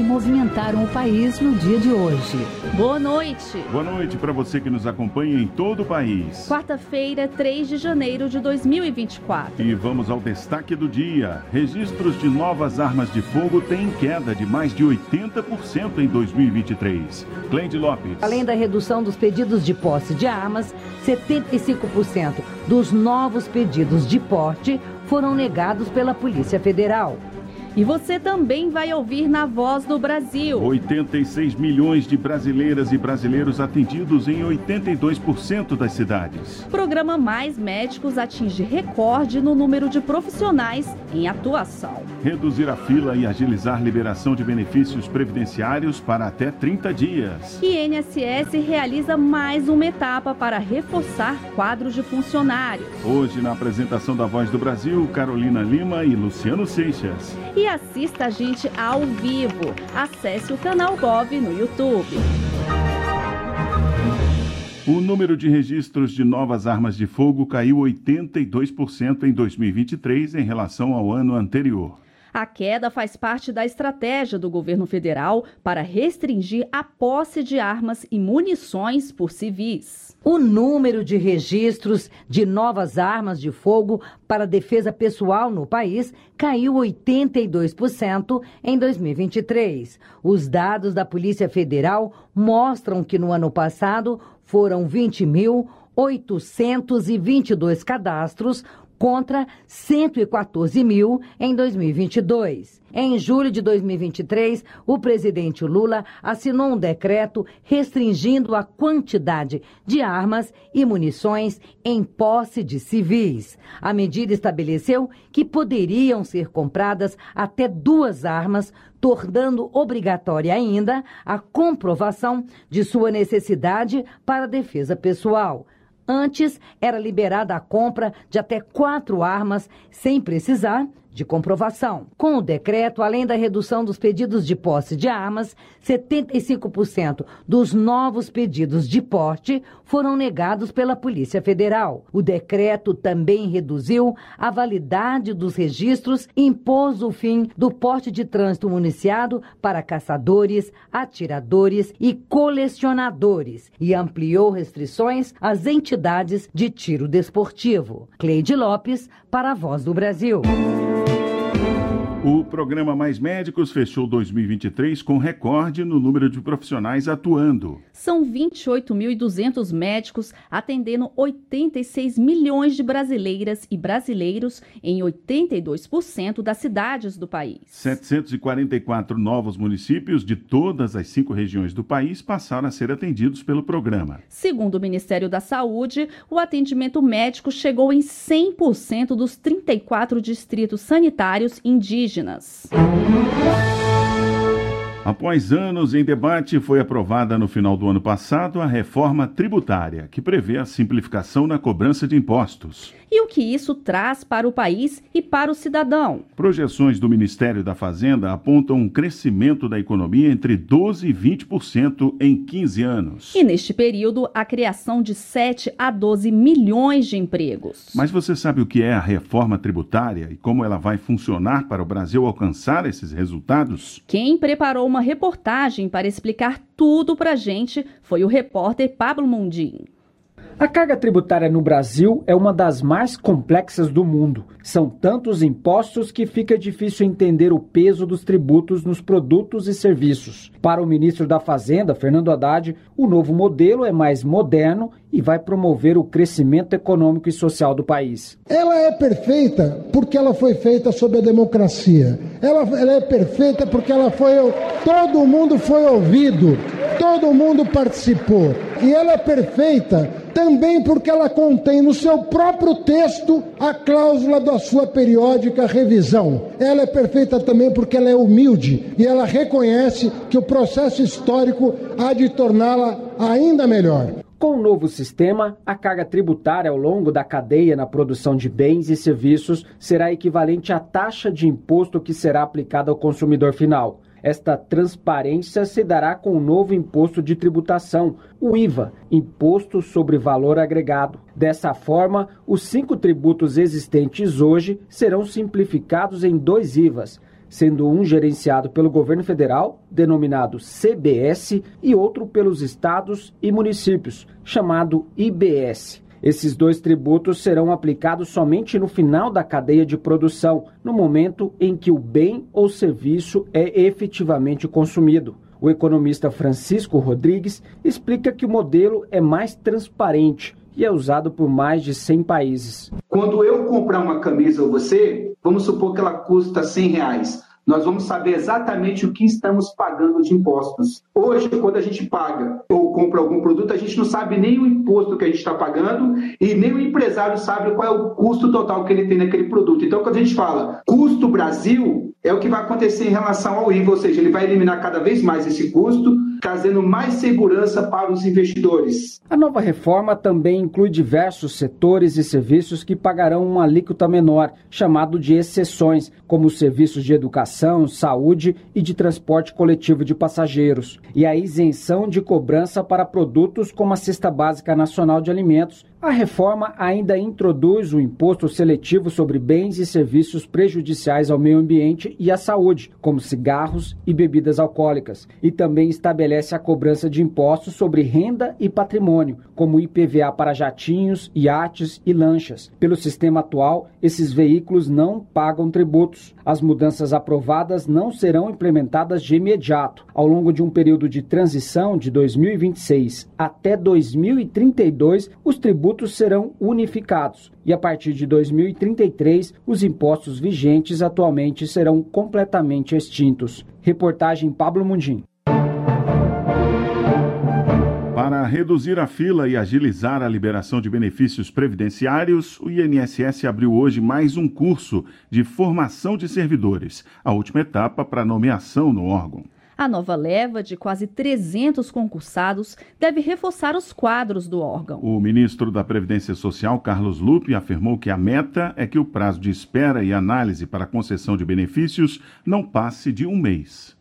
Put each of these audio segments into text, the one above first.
que movimentaram o país no dia de hoje. Boa noite. Boa noite para você que nos acompanha em todo o país. Quarta-feira, 3 de janeiro de 2024. E vamos ao destaque do dia. Registros de novas armas de fogo têm queda de mais de 80% em 2023. Cleide Lopes. Além da redução dos pedidos de posse de armas, 75% dos novos pedidos de porte foram negados pela Polícia Federal. E você também vai ouvir na Voz do Brasil. 86 milhões de brasileiras e brasileiros atendidos em 82% das cidades. Programa Mais Médicos atinge recorde no número de profissionais em atuação. Reduzir a fila e agilizar liberação de benefícios previdenciários para até 30 dias. E INSS realiza mais uma etapa para reforçar quadros de funcionários. Hoje, na apresentação da Voz do Brasil, Carolina Lima e Luciano Seixas e assista a gente ao vivo. Acesse o canal Gov no YouTube. O número de registros de novas armas de fogo caiu 82% em 2023 em relação ao ano anterior. A queda faz parte da estratégia do governo federal para restringir a posse de armas e munições por civis. O número de registros de novas armas de fogo para defesa pessoal no país caiu 82% em 2023. Os dados da Polícia Federal mostram que no ano passado foram 20.822 cadastros, contra 114 mil em 2022. Em julho de 2023, o presidente Lula assinou um decreto restringindo a quantidade de armas e munições em posse de civis. A medida estabeleceu que poderiam ser compradas até duas armas, tornando obrigatória ainda a comprovação de sua necessidade para defesa pessoal. Antes, era liberada a compra de até quatro armas sem precisar de comprovação. Com o decreto, além da redução dos pedidos de posse de armas, 75% dos novos pedidos de porte foram negados pela Polícia Federal. O decreto também reduziu a validade dos registros e impôs o fim do porte de trânsito municiado para caçadores, atiradores e colecionadores e ampliou restrições às entidades de tiro desportivo. Cleide Lopes, para a Voz do Brasil. O programa Mais Médicos fechou 2023 com recorde no número de profissionais atuando. São 28.200 médicos atendendo 86 milhões de brasileiras e brasileiros em 82% das cidades do país. 744 novos municípios de todas as cinco regiões do país passaram a ser atendidos pelo programa. Segundo o Ministério da Saúde, o atendimento médico chegou em 100% dos 34 distritos sanitários indígenas indígenas. Após anos em debate, foi aprovada no final do ano passado a reforma tributária, que prevê a simplificação na cobrança de impostos. E o que isso traz para o país e para o cidadão? Projeções do Ministério da Fazenda apontam um crescimento da economia entre 12% e 20% em 15 anos. E neste período, a criação de 7 a 12 milhões de empregos. Mas você sabe o que é a reforma tributária e como ela vai funcionar para o Brasil alcançar esses resultados? Quem preparou uma reportagem para explicar tudo para a gente foi o repórter Pablo Mundim. A carga tributária no Brasil é uma das mais complexas do mundo. São tantos impostos que fica difícil entender o peso dos tributos nos produtos e serviços. Para o ministro da Fazenda, Fernando Haddad, o novo modelo é mais moderno e vai promover o crescimento econômico e social do país. Ela é perfeita porque ela foi feita sob a democracia. Ela, ela é perfeita porque ela foi. Todo mundo foi ouvido, todo mundo participou. E ela é perfeita também porque ela contém no seu próprio texto a cláusula da sua periódica revisão. Ela é perfeita também porque ela é humilde e ela reconhece que o processo histórico há de torná-la ainda melhor. Com o novo sistema, a carga tributária ao longo da cadeia na produção de bens e serviços será equivalente à taxa de imposto que será aplicada ao consumidor final. Esta transparência se dará com o novo imposto de tributação, o IVA, Imposto sobre Valor Agregado. Dessa forma, os cinco tributos existentes hoje serão simplificados em dois IVAs, sendo um gerenciado pelo governo federal, denominado CBS, e outro pelos estados e municípios, chamado IBS. Esses dois tributos serão aplicados somente no final da cadeia de produção, no momento em que o bem ou serviço é efetivamente consumido. O economista Francisco Rodrigues explica que o modelo é mais transparente e é usado por mais de 100 países. Quando eu comprar uma camisa ou você, vamos supor que ela custa 100 reais nós vamos saber exatamente o que estamos pagando de impostos. Hoje, quando a gente paga ou compra algum produto, a gente não sabe nem o imposto que a gente está pagando e nem o empresário sabe qual é o custo total que ele tem naquele produto. Então, quando a gente fala custo Brasil, é o que vai acontecer em relação ao IVA, ou seja, ele vai eliminar cada vez mais esse custo trazendo mais segurança para os investidores. A nova reforma também inclui diversos setores e serviços que pagarão uma alíquota menor, chamado de exceções, como os serviços de educação, saúde e de transporte coletivo de passageiros, e a isenção de cobrança para produtos como a Cesta Básica Nacional de Alimentos, a reforma ainda introduz o imposto seletivo sobre bens e serviços prejudiciais ao meio ambiente e à saúde, como cigarros e bebidas alcoólicas, e também estabelece a cobrança de impostos sobre renda e patrimônio, como IPVA para jatinhos, iates e lanchas. Pelo sistema atual, esses veículos não pagam tributos. As mudanças aprovadas não serão implementadas de imediato. Ao longo de um período de transição de 2026 até 2032, os tributos tributos serão unificados e a partir de 2033 os impostos vigentes atualmente serão completamente extintos. Reportagem Pablo Mundim. Para reduzir a fila e agilizar a liberação de benefícios previdenciários, o INSS abriu hoje mais um curso de formação de servidores, a última etapa para nomeação no órgão. A nova leva de quase 300 concursados deve reforçar os quadros do órgão. O ministro da Previdência Social, Carlos Lupe, afirmou que a meta é que o prazo de espera e análise para concessão de benefícios não passe de um mês.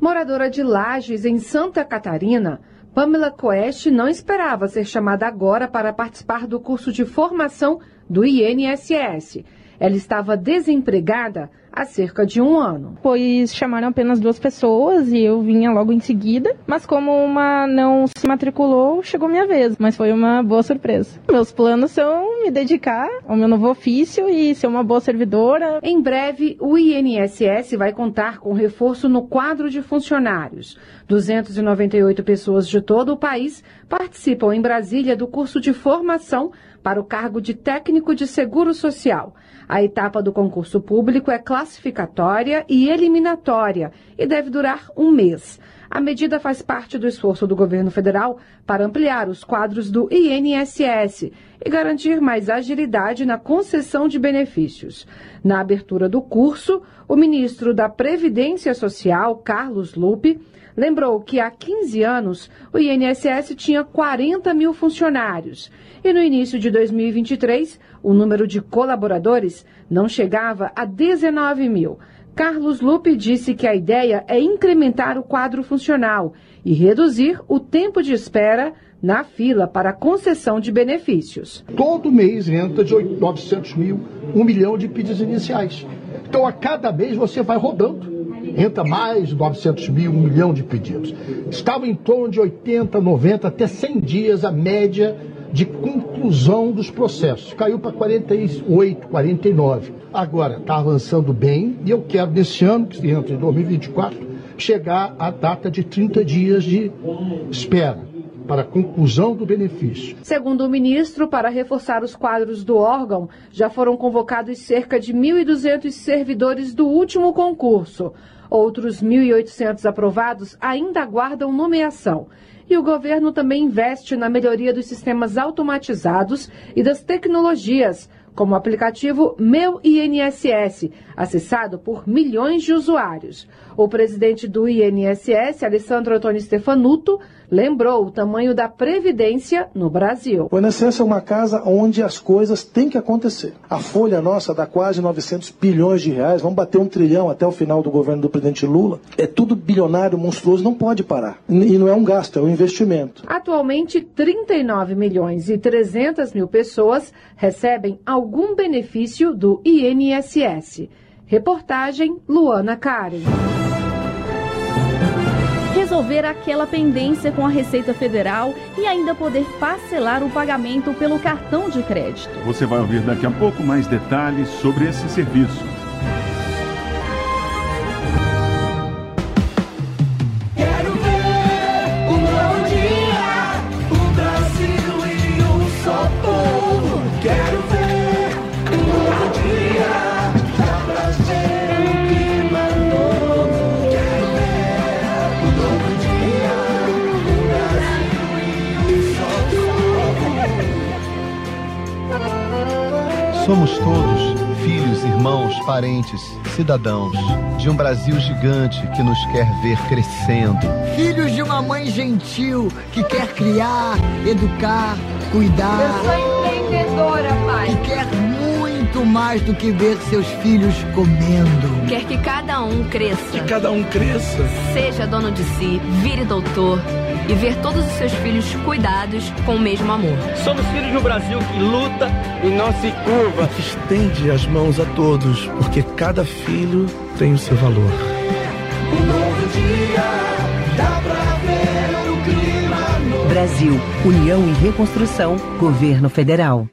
Moradora de Lages, em Santa Catarina, Pamela Coeste não esperava ser chamada agora para participar do curso de formação do INSS. Ela estava desempregada há cerca de um ano. Pois chamaram apenas duas pessoas e eu vinha logo em seguida, mas como uma não se matriculou, chegou minha vez, mas foi uma boa surpresa. Meus planos são me dedicar ao meu novo ofício e ser uma boa servidora. Em breve, o INSS vai contar com reforço no quadro de funcionários. 298 pessoas de todo o país participam em Brasília do curso de formação para o cargo de técnico de seguro social. A etapa do concurso público é classificatória e eliminatória e deve durar um mês. A medida faz parte do esforço do governo federal para ampliar os quadros do INSS e garantir mais agilidade na concessão de benefícios. Na abertura do curso, o ministro da Previdência Social, Carlos Lupe, lembrou que há 15 anos o INSS tinha 40 mil funcionários e no início de 2023 o número de colaboradores não chegava a 19 mil. Carlos Lupe disse que a ideia é incrementar o quadro funcional e reduzir o tempo de espera na fila para concessão de benefícios. Todo mês entra de 900 mil, um milhão de pedidos iniciais. Então, a cada mês você vai rodando. Entra mais de 900 mil, um milhão de pedidos. Estava em torno de 80, 90, até 100 dias a média de conclusão dos processos. Caiu para 48, 49. Agora está avançando bem e eu quero nesse ano, que entra em 2024, chegar à data de 30 dias de espera para a conclusão do benefício. Segundo o ministro, para reforçar os quadros do órgão, já foram convocados cerca de 1.200 servidores do último concurso. Outros 1.800 aprovados ainda aguardam nomeação. E o governo também investe na melhoria dos sistemas automatizados e das tecnologias, como o aplicativo Meu INSS, acessado por milhões de usuários. O presidente do INSS, Alessandro Antônio Stefanuto, lembrou o tamanho da previdência no Brasil. O INSS é uma casa onde as coisas têm que acontecer. A folha nossa dá quase 900 bilhões de reais, vamos bater um trilhão até o final do governo do presidente Lula. É tudo bilionário, monstruoso, não pode parar. E não é um gasto, é um investimento. Atualmente, 39 milhões e 300 mil pessoas recebem algum benefício do INSS. Reportagem Luana Karen resolver aquela pendência com a Receita Federal e ainda poder parcelar o pagamento pelo cartão de crédito. Você vai ouvir daqui a pouco mais detalhes sobre esse serviço. Somos todos filhos, irmãos, parentes, cidadãos de um Brasil gigante que nos quer ver crescendo. Filhos de uma mãe gentil que quer criar, educar, cuidar. Eu sou empreendedora, pai. Que quer muito mais do que ver seus filhos comendo. Quer que cada um cresça. Que cada um cresça. Seja dono de si, vire doutor e ver todos os seus filhos cuidados com o mesmo amor. Somos filhos de um Brasil que luta e não se curva. Que estende as mãos a todos, porque cada filho tem o seu valor. Um novo dia, dá pra ver o clima novo. Brasil, União e Reconstrução, Governo Federal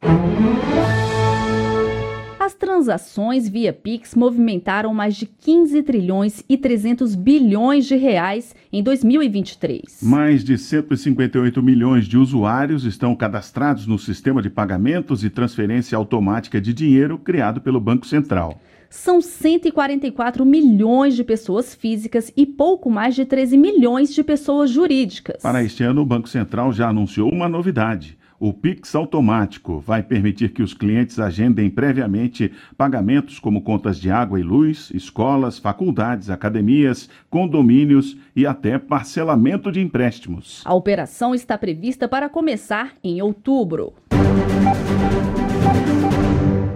transações via Pix movimentaram mais de 15 trilhões e 300 bilhões de reais em 2023. Mais de 158 milhões de usuários estão cadastrados no sistema de pagamentos e transferência automática de dinheiro criado pelo Banco Central. São 144 milhões de pessoas físicas e pouco mais de 13 milhões de pessoas jurídicas. Para este ano, o Banco Central já anunciou uma novidade o Pix automático vai permitir que os clientes agendem previamente pagamentos como contas de água e luz, escolas, faculdades, academias, condomínios e até parcelamento de empréstimos. A operação está prevista para começar em outubro.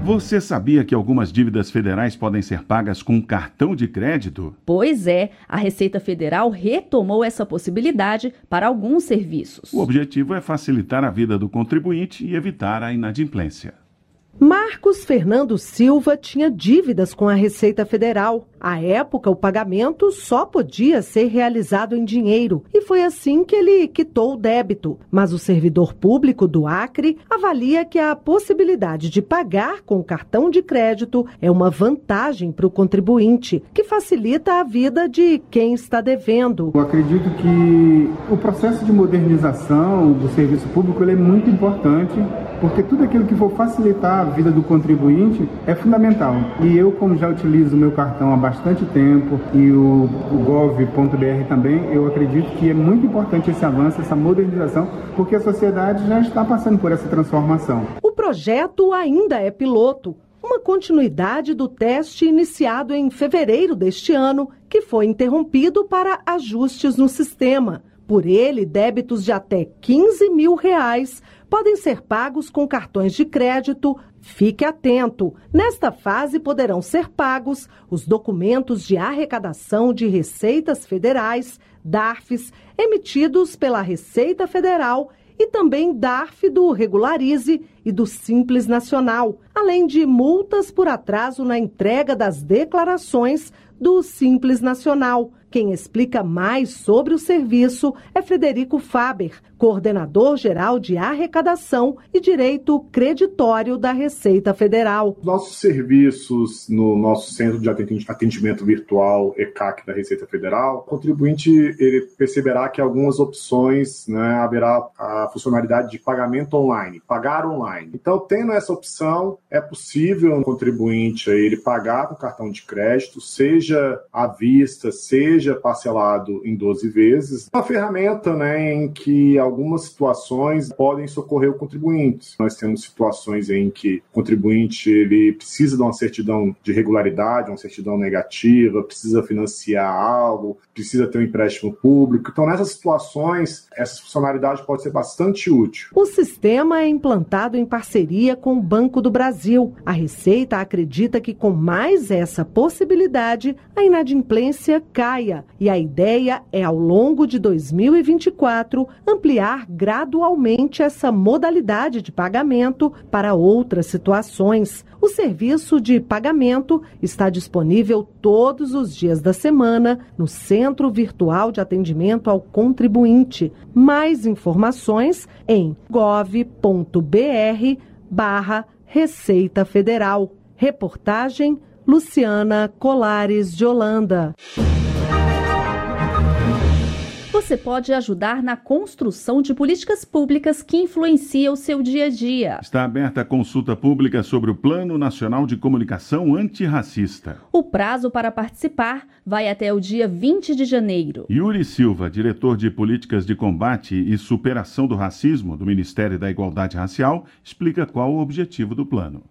Você sabia que algumas dívidas federais podem ser pagas com cartão de crédito? Pois é, a Receita Federal retomou essa possibilidade para alguns serviços. O objetivo é facilitar a vida do contribuinte e evitar a inadimplência. Marcos Fernando Silva tinha dívidas com a Receita Federal. À época, o pagamento só podia ser realizado em dinheiro e foi assim que ele quitou o débito. Mas o servidor público do Acre avalia que a possibilidade de pagar com cartão de crédito é uma vantagem para o contribuinte, que facilita a vida de quem está devendo. Eu acredito que o processo de modernização do serviço público é muito importante, porque tudo aquilo que for facilitar vida do contribuinte é fundamental. E eu, como já utilizo meu cartão há bastante tempo e o, o gov.br também, eu acredito que é muito importante esse avanço, essa modernização, porque a sociedade já está passando por essa transformação. O projeto ainda é piloto uma continuidade do teste iniciado em fevereiro deste ano, que foi interrompido para ajustes no sistema. Por ele, débitos de até 15 mil reais podem ser pagos com cartões de crédito. Fique atento! Nesta fase poderão ser pagos os documentos de arrecadação de receitas federais, DARFs, emitidos pela Receita Federal e também DARF do Regularize e do Simples Nacional, além de multas por atraso na entrega das declarações do Simples Nacional. Quem explica mais sobre o serviço é Frederico Faber, coordenador geral de arrecadação e direito creditório da Receita Federal. Nossos serviços no nosso centro de atendimento virtual ECAC da Receita Federal, o contribuinte ele perceberá que algumas opções né, haverá a funcionalidade de pagamento online, pagar online. Então, tendo essa opção, é possível o contribuinte ele pagar com cartão de crédito, seja à vista, seja seja parcelado em 12 vezes. Uma ferramenta né, em que algumas situações podem socorrer o contribuinte. Nós temos situações em que o contribuinte ele precisa de uma certidão de regularidade, uma certidão negativa, precisa financiar algo, precisa ter um empréstimo público. Então, nessas situações, essa funcionalidade pode ser bastante útil. O sistema é implantado em parceria com o Banco do Brasil. A Receita acredita que com mais essa possibilidade, a inadimplência caia. E a ideia é, ao longo de 2024, ampliar gradualmente essa modalidade de pagamento para outras situações. O serviço de pagamento está disponível todos os dias da semana no Centro Virtual de Atendimento ao Contribuinte. Mais informações em gov.br barra Receita Federal. Reportagem Luciana Colares de Holanda. Você pode ajudar na construção de políticas públicas que influenciam o seu dia a dia. Está aberta a consulta pública sobre o Plano Nacional de Comunicação Antirracista. O prazo para participar vai até o dia 20 de janeiro. Yuri Silva, diretor de Políticas de Combate e Superação do Racismo do Ministério da Igualdade Racial, explica qual o objetivo do plano.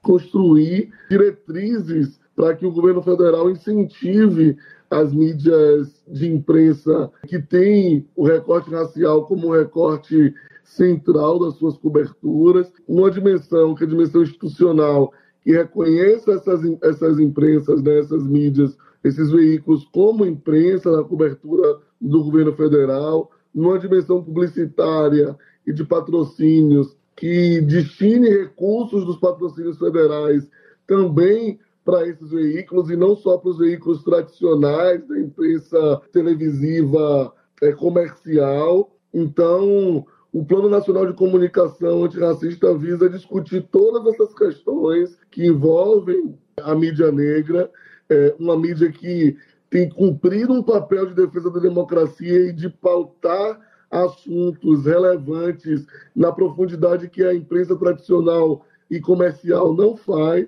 Construir diretrizes para que o governo federal incentive as mídias de imprensa que têm o recorte racial como recorte central das suas coberturas, uma dimensão que é a dimensão institucional, que reconheça essas, essas imprensas, né, essas mídias, esses veículos como imprensa na cobertura do governo federal, numa dimensão publicitária e de patrocínios que destine recursos dos patrocínios federais também para esses veículos e não só para os veículos tradicionais da imprensa televisiva é, comercial. Então, o Plano Nacional de Comunicação Antirracista visa discutir todas essas questões que envolvem a mídia negra, é, uma mídia que tem cumprido um papel de defesa da democracia e de pautar assuntos relevantes na profundidade que a imprensa tradicional e comercial não faz.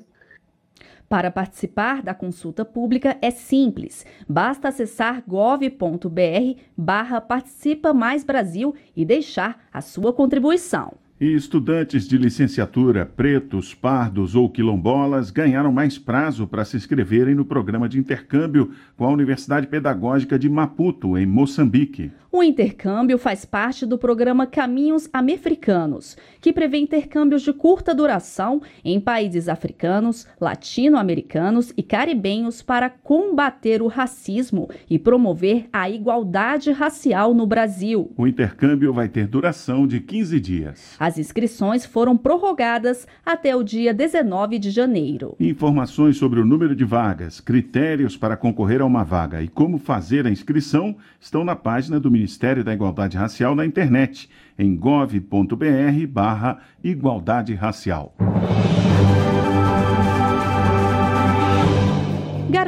Para participar da consulta pública é simples. Basta acessar gov.br barra Participa Mais Brasil e deixar a sua contribuição. E estudantes de licenciatura, pretos, pardos ou quilombolas ganharam mais prazo para se inscreverem no programa de intercâmbio com a Universidade Pedagógica de Maputo, em Moçambique. O intercâmbio faz parte do programa Caminhos Americanos, que prevê intercâmbios de curta duração em países africanos, latino-americanos e caribenhos para combater o racismo e promover a igualdade racial no Brasil. O intercâmbio vai ter duração de 15 dias. As inscrições foram prorrogadas até o dia 19 de janeiro. Informações sobre o número de vagas, critérios para concorrer a uma vaga e como fazer a inscrição estão na página do Ministério da Igualdade Racial na internet, em gov.br barra Igualdade Racial.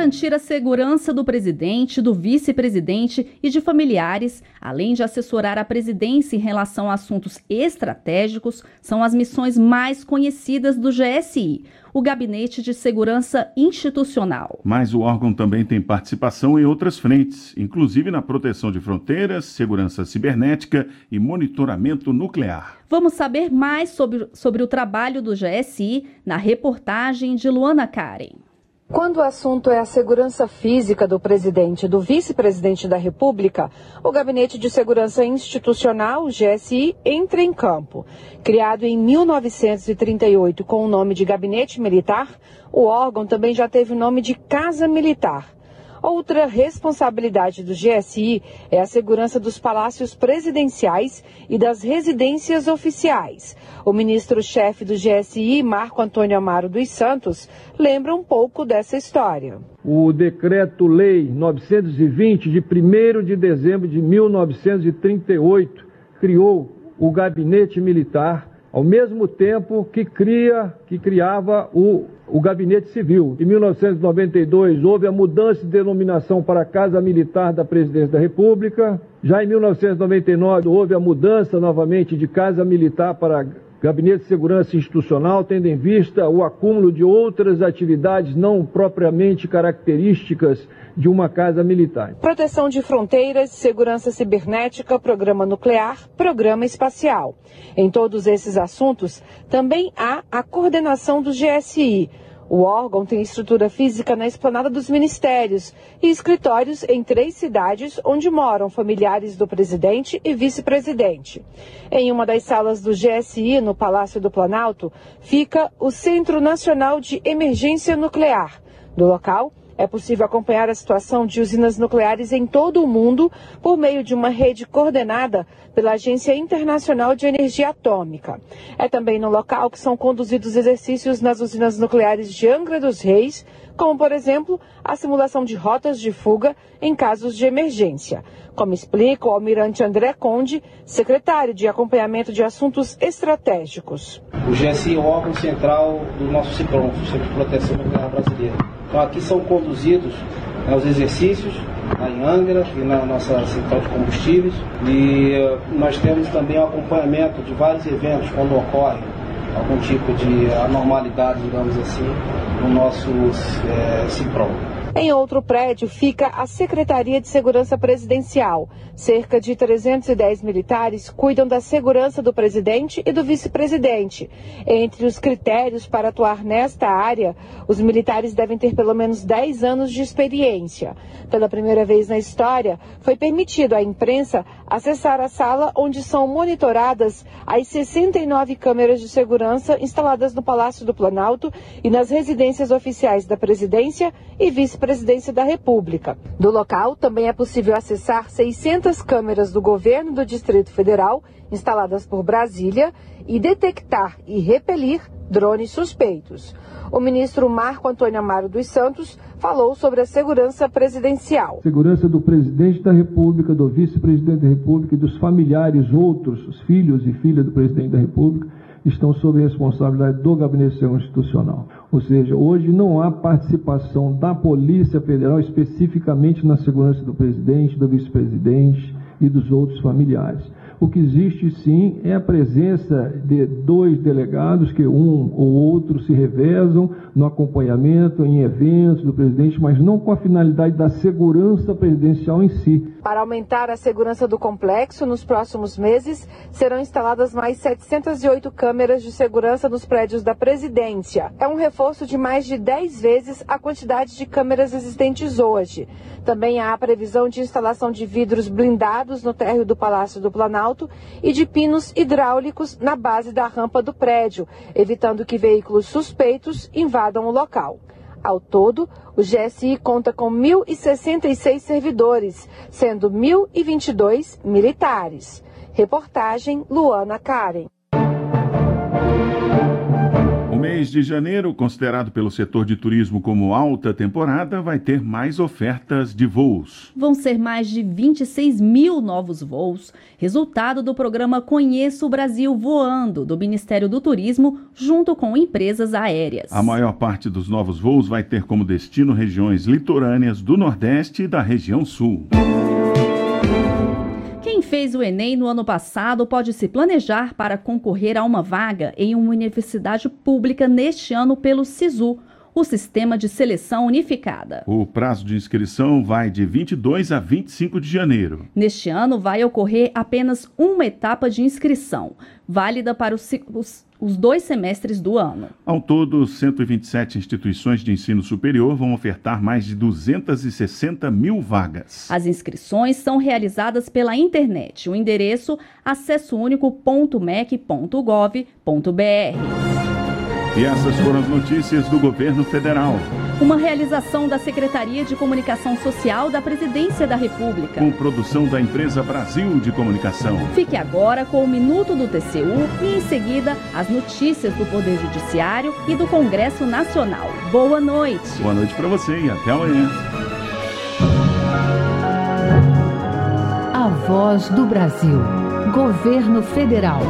garantir a segurança do presidente, do vice-presidente e de familiares, além de assessorar a presidência em relação a assuntos estratégicos, são as missões mais conhecidas do GSI, o Gabinete de Segurança Institucional. Mas o órgão também tem participação em outras frentes, inclusive na proteção de fronteiras, segurança cibernética e monitoramento nuclear. Vamos saber mais sobre, sobre o trabalho do GSI na reportagem de Luana Karen. Quando o assunto é a segurança física do presidente e do vice-presidente da República, o Gabinete de Segurança Institucional, GSI, entra em campo. Criado em 1938 com o nome de Gabinete Militar, o órgão também já teve o nome de Casa Militar. Outra responsabilidade do GSI é a segurança dos palácios presidenciais e das residências oficiais. O ministro-chefe do GSI, Marco Antônio Amaro dos Santos, lembra um pouco dessa história. O decreto-lei 920 de 1 de dezembro de 1938 criou o gabinete militar ao mesmo tempo que cria, que criava o, o gabinete civil. Em 1992 houve a mudança de denominação para a Casa Militar da Presidência da República. Já em 1999 houve a mudança novamente de Casa Militar para Gabinete de Segurança Institucional, tendo em vista o acúmulo de outras atividades não propriamente características de uma casa militar. Proteção de fronteiras, segurança cibernética, programa nuclear, programa espacial. Em todos esses assuntos, também há a coordenação do GSI, o órgão tem estrutura física na esplanada dos ministérios e escritórios em três cidades onde moram familiares do presidente e vice-presidente. Em uma das salas do GSI, no Palácio do Planalto, fica o Centro Nacional de Emergência Nuclear. Do local, é possível acompanhar a situação de usinas nucleares em todo o mundo por meio de uma rede coordenada pela Agência Internacional de Energia Atômica. É também no local que são conduzidos exercícios nas usinas nucleares de Angra dos Reis, como, por exemplo, a simulação de rotas de fuga em casos de emergência. Como explica o almirante André Conde, secretário de Acompanhamento de Assuntos Estratégicos. O GSI é o órgão central do nosso CIPROM, Sistema de Proteção Nuclear Brasileiro. Então aqui são conduzidos né, os exercícios lá em Angra e na nossa central de combustíveis e uh, nós temos também o acompanhamento de vários eventos quando ocorre algum tipo de anormalidade, digamos assim, no nosso é, CIPROM. Em outro prédio fica a Secretaria de Segurança Presidencial. Cerca de 310 militares cuidam da segurança do presidente e do vice-presidente. Entre os critérios para atuar nesta área, os militares devem ter pelo menos 10 anos de experiência. Pela primeira vez na história, foi permitido à imprensa acessar a sala onde são monitoradas as 69 câmeras de segurança instaladas no Palácio do Planalto e nas residências oficiais da presidência e vice-presidência Presidência da República. Do local, também é possível acessar 600 câmeras do governo do Distrito Federal, instaladas por Brasília, e detectar e repelir drones suspeitos. O ministro Marco Antônio Amaro dos Santos falou sobre a segurança presidencial. Segurança do presidente da República, do vice-presidente da República e dos familiares outros, os filhos e filhas do presidente da República, estão sob responsabilidade do Gabinete de Segurança Institucional. Ou seja, hoje não há participação da Polícia Federal especificamente na segurança do presidente, do vice-presidente e dos outros familiares. O que existe sim é a presença de dois delegados que um ou outro se revezam no acompanhamento em eventos do presidente, mas não com a finalidade da segurança presidencial em si. Para aumentar a segurança do complexo, nos próximos meses serão instaladas mais 708 câmeras de segurança nos prédios da presidência. É um reforço de mais de 10 vezes a quantidade de câmeras existentes hoje. Também há a previsão de instalação de vidros blindados no térreo do Palácio do Planalto e de pinos hidráulicos na base da rampa do prédio, evitando que veículos suspeitos invadam o local. Ao todo, o GSI conta com 1.066 servidores, sendo 1.022 militares. Reportagem Luana Karen mês de janeiro, considerado pelo setor de turismo como alta temporada, vai ter mais ofertas de voos. Vão ser mais de 26 mil novos voos, resultado do programa Conheça o Brasil Voando, do Ministério do Turismo, junto com empresas aéreas. A maior parte dos novos voos vai ter como destino regiões litorâneas do Nordeste e da região Sul. Quem fez o Enem no ano passado pode se planejar para concorrer a uma vaga em uma universidade pública neste ano pelo SISU, o Sistema de Seleção Unificada. O prazo de inscrição vai de 22 a 25 de janeiro. Neste ano vai ocorrer apenas uma etapa de inscrição, válida para os, os, os dois semestres do ano. Ao todo, 127 instituições de ensino superior vão ofertar mais de 260 mil vagas. As inscrições são realizadas pela internet. O endereço acessounico.mec.gov.br. E essas foram as notícias do governo federal. Uma realização da Secretaria de Comunicação Social da Presidência da República. Com produção da empresa Brasil de Comunicação. Fique agora com o Minuto do TCU e em seguida as notícias do Poder Judiciário e do Congresso Nacional. Boa noite. Boa noite para você e até amanhã. A Voz do Brasil. Governo Federal.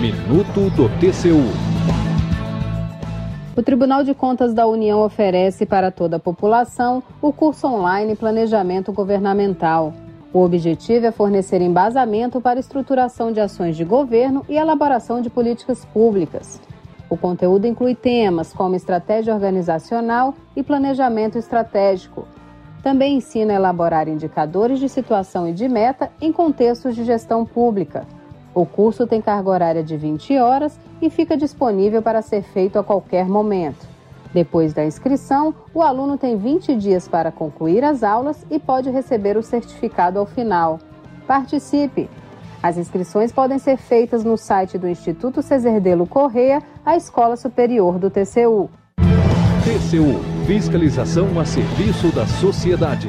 Minuto do TCU. O Tribunal de Contas da União oferece para toda a população o curso online Planejamento Governamental. O objetivo é fornecer embasamento para estruturação de ações de governo e elaboração de políticas públicas. O conteúdo inclui temas como estratégia organizacional e planejamento estratégico. Também ensina a elaborar indicadores de situação e de meta em contextos de gestão pública. O curso tem carga horária de 20 horas e fica disponível para ser feito a qualquer momento. Depois da inscrição, o aluno tem 20 dias para concluir as aulas e pode receber o certificado ao final. Participe! As inscrições podem ser feitas no site do Instituto Ceserdelo Correia, a Escola Superior do TCU. TCU Fiscalização a serviço da sociedade.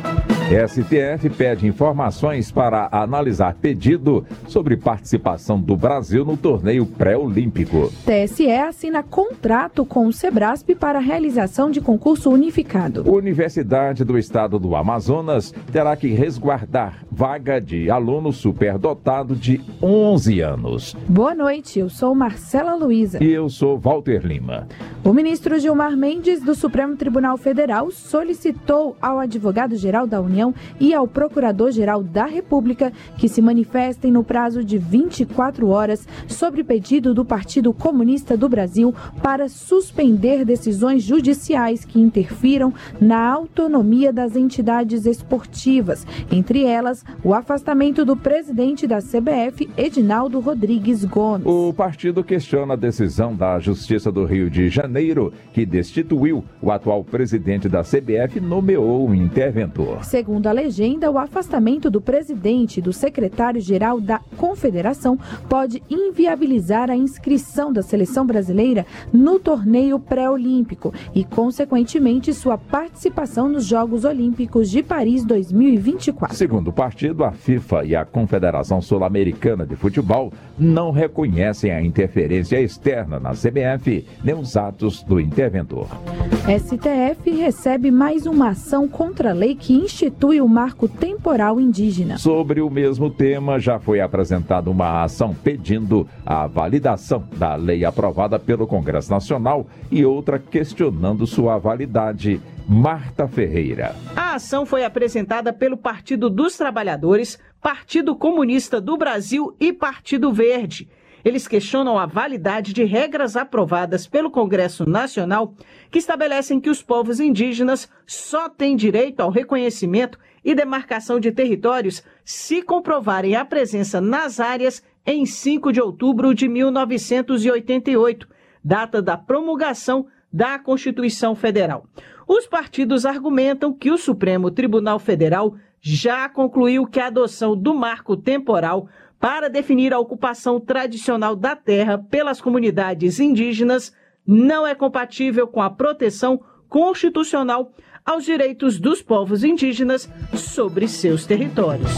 STF pede informações para analisar pedido sobre participação do Brasil no torneio pré-olímpico. TSE assina contrato com o Sebrasp para a realização de concurso unificado. Universidade do Estado do Amazonas terá que resguardar vaga de aluno superdotado de 11 anos. Boa noite, eu sou Marcela Luiza. E eu sou Walter Lima. O ministro Gilmar Mendes, do Supremo Tribunal Federal, solicitou ao advogado-geral da União e ao Procurador-Geral da República que se manifestem no prazo de 24 horas sobre pedido do Partido Comunista do Brasil para suspender decisões judiciais que interfiram na autonomia das entidades esportivas, entre elas o afastamento do presidente da CBF, Edinaldo Rodrigues Gomes. O partido questiona a decisão da Justiça do Rio de Janeiro, que destituiu o atual presidente da CBF e nomeou um interventor. Segundo a legenda, o afastamento do presidente e do secretário-geral da Confederação pode inviabilizar a inscrição da seleção brasileira no torneio pré-olímpico e, consequentemente, sua participação nos Jogos Olímpicos de Paris 2024. Segundo o partido, a FIFA e a Confederação Sul-Americana de Futebol não reconhecem a interferência externa na CBF nem os atos do interventor. STF recebe mais uma ação contra a lei que institui o marco temporal indígena. Sobre o mesmo tema, já foi apresentada uma ação pedindo a validação da lei aprovada pelo Congresso Nacional e outra questionando sua validade. Marta Ferreira. A ação foi apresentada pelo Partido dos Trabalhadores, Partido Comunista do Brasil e Partido Verde. Eles questionam a validade de regras aprovadas pelo Congresso Nacional que estabelecem que os povos indígenas só têm direito ao reconhecimento e demarcação de territórios se comprovarem a presença nas áreas em 5 de outubro de 1988, data da promulgação da Constituição Federal. Os partidos argumentam que o Supremo Tribunal Federal já concluiu que a adoção do marco temporal para definir a ocupação tradicional da terra pelas comunidades indígenas não é compatível com a proteção constitucional aos direitos dos povos indígenas sobre seus territórios.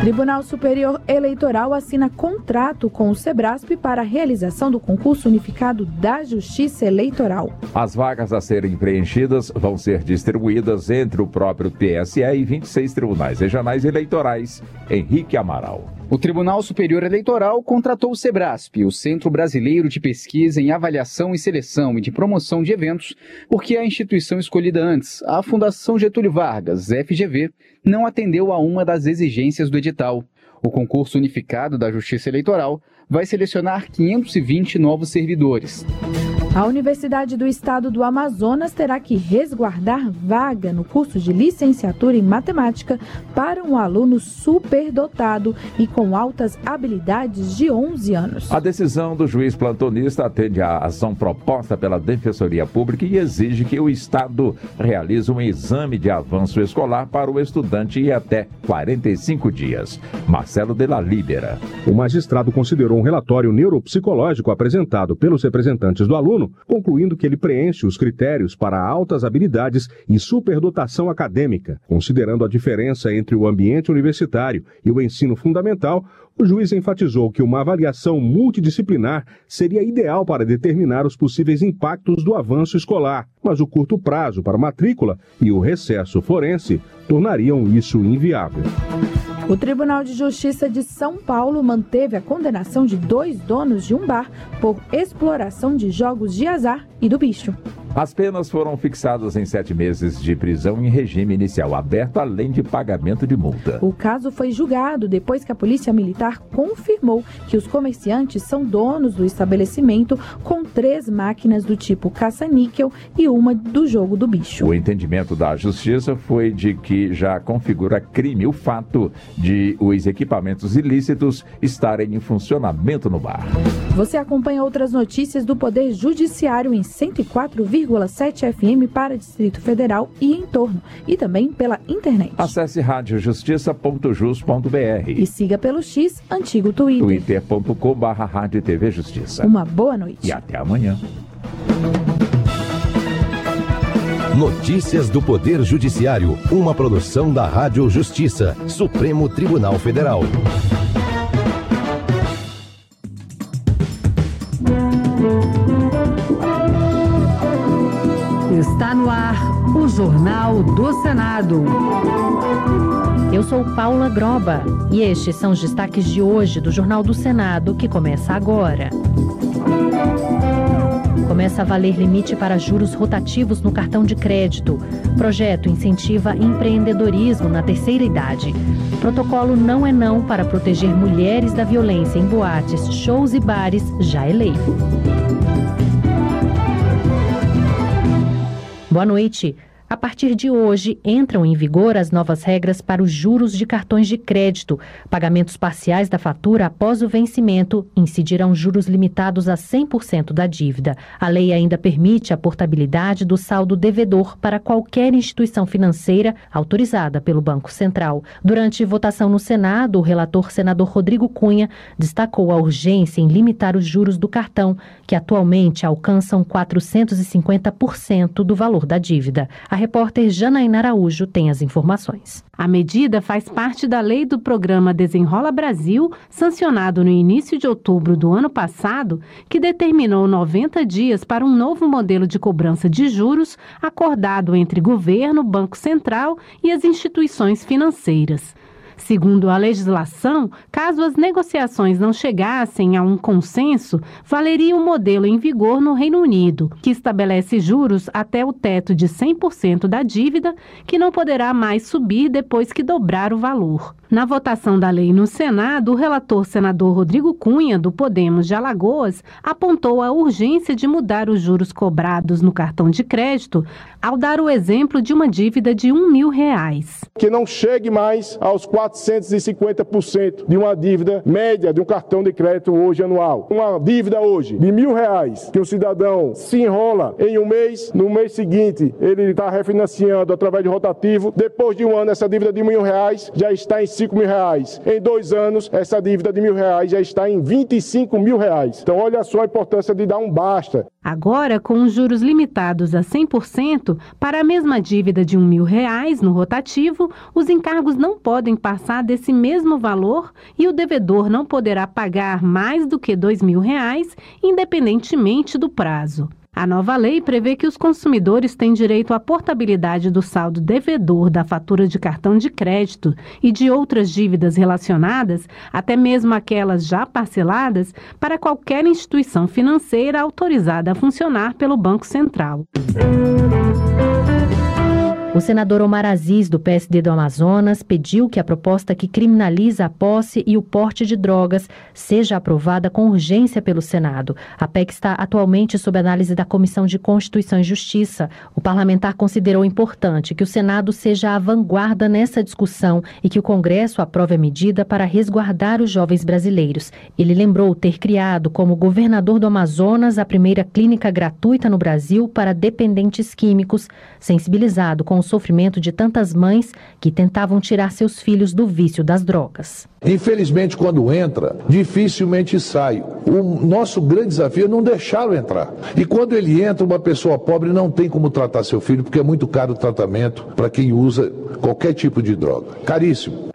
Tribunal Superior Eleitoral assina contrato com o Sebrasp para a realização do concurso unificado da Justiça Eleitoral. As vagas a serem preenchidas vão ser distribuídas entre o próprio TSE e 26 tribunais regionais eleitorais. Henrique Amaral. O Tribunal Superior Eleitoral contratou o Sebrasp, o Centro Brasileiro de Pesquisa em Avaliação e Seleção e de Promoção de Eventos, porque a instituição escolhida antes, a Fundação Getúlio Vargas, FGV, não atendeu a uma das exigências do edital. O concurso unificado da Justiça Eleitoral vai selecionar 520 novos servidores. A Universidade do Estado do Amazonas terá que resguardar vaga no curso de licenciatura em matemática para um aluno superdotado e com altas habilidades de 11 anos. A decisão do juiz plantonista atende à ação proposta pela Defensoria Pública e exige que o Estado realize um exame de avanço escolar para o estudante em até 45 dias. Marcelo de la Libera. O magistrado considerou um relatório neuropsicológico apresentado pelos representantes do aluno concluindo que ele preenche os critérios para altas habilidades e superdotação acadêmica. Considerando a diferença entre o ambiente universitário e o ensino fundamental, o juiz enfatizou que uma avaliação multidisciplinar seria ideal para determinar os possíveis impactos do avanço escolar, mas o curto prazo para matrícula e o recesso forense tornariam isso inviável. O Tribunal de Justiça de São Paulo manteve a condenação de dois donos de um bar por exploração de jogos de azar e do bicho. As penas foram fixadas em sete meses de prisão em regime inicial aberto, além de pagamento de multa. O caso foi julgado depois que a Polícia Militar confirmou que os comerciantes são donos do estabelecimento com três máquinas do tipo caça-níquel e uma do jogo do bicho. O entendimento da Justiça foi de que já configura crime o fato de os equipamentos ilícitos estarem em funcionamento no bar. Você acompanha outras notícias do Poder Judiciário em 104,7 FM para Distrito Federal e em torno, e também pela internet. Acesse radiojustiça.jus.br E siga pelo X, antigo Twitter. twitter.com barra Rádio TV Justiça. Uma boa noite. E até amanhã. Notícias do Poder Judiciário, uma produção da Rádio Justiça, Supremo Tribunal Federal. Jornal do Senado. Eu sou Paula Groba e estes são os destaques de hoje do Jornal do Senado que começa agora. Começa a valer limite para juros rotativos no cartão de crédito. Projeto incentiva empreendedorismo na terceira idade. Protocolo não é não para proteger mulheres da violência em boates, shows e bares já é lei. Boa noite. A partir de hoje, entram em vigor as novas regras para os juros de cartões de crédito. Pagamentos parciais da fatura após o vencimento incidirão juros limitados a 100% da dívida. A lei ainda permite a portabilidade do saldo devedor para qualquer instituição financeira autorizada pelo Banco Central. Durante votação no Senado, o relator senador Rodrigo Cunha destacou a urgência em limitar os juros do cartão, que atualmente alcançam 450% do valor da dívida. A repórter Janaína Araújo tem as informações. A medida faz parte da lei do programa Desenrola Brasil, sancionado no início de outubro do ano passado, que determinou 90 dias para um novo modelo de cobrança de juros acordado entre governo, Banco Central e as instituições financeiras. Segundo a legislação, caso as negociações não chegassem a um consenso, valeria o modelo em vigor no Reino Unido, que estabelece juros até o teto de 100% da dívida, que não poderá mais subir depois que dobrar o valor. Na votação da lei no Senado, o relator senador Rodrigo Cunha, do Podemos de Alagoas, apontou a urgência de mudar os juros cobrados no cartão de crédito, ao dar o exemplo de uma dívida de um mil reais. Que não chegue mais aos 450% de uma dívida média de um cartão de crédito hoje anual. Uma dívida hoje de mil reais, que o cidadão se enrola em um mês, no mês seguinte ele está refinanciando através de rotativo, depois de um ano essa dívida de mil reais já está em 5 mil reais. Em dois anos, essa dívida de mil reais já está em 25 mil reais. Então, olha só a importância de dar um basta. Agora, com os juros limitados a 100%, para a mesma dívida de um mil reais no rotativo, os encargos não podem passar desse mesmo valor e o devedor não poderá pagar mais do que dois mil reais, independentemente do prazo. A nova lei prevê que os consumidores têm direito à portabilidade do saldo devedor da fatura de cartão de crédito e de outras dívidas relacionadas, até mesmo aquelas já parceladas, para qualquer instituição financeira autorizada a funcionar pelo Banco Central. O senador Omar Aziz, do PSD do Amazonas, pediu que a proposta que criminaliza a posse e o porte de drogas seja aprovada com urgência pelo Senado. A PEC está atualmente sob análise da Comissão de Constituição e Justiça. O parlamentar considerou importante que o Senado seja a vanguarda nessa discussão e que o Congresso aprove a medida para resguardar os jovens brasileiros. Ele lembrou ter criado, como governador do Amazonas, a primeira clínica gratuita no Brasil para dependentes químicos, sensibilizado com o sofrimento de tantas mães que tentavam tirar seus filhos do vício das drogas. Infelizmente, quando entra, dificilmente sai. O nosso grande desafio é não deixá-lo entrar. E quando ele entra, uma pessoa pobre não tem como tratar seu filho, porque é muito caro o tratamento para quem usa qualquer tipo de droga. Caríssimo.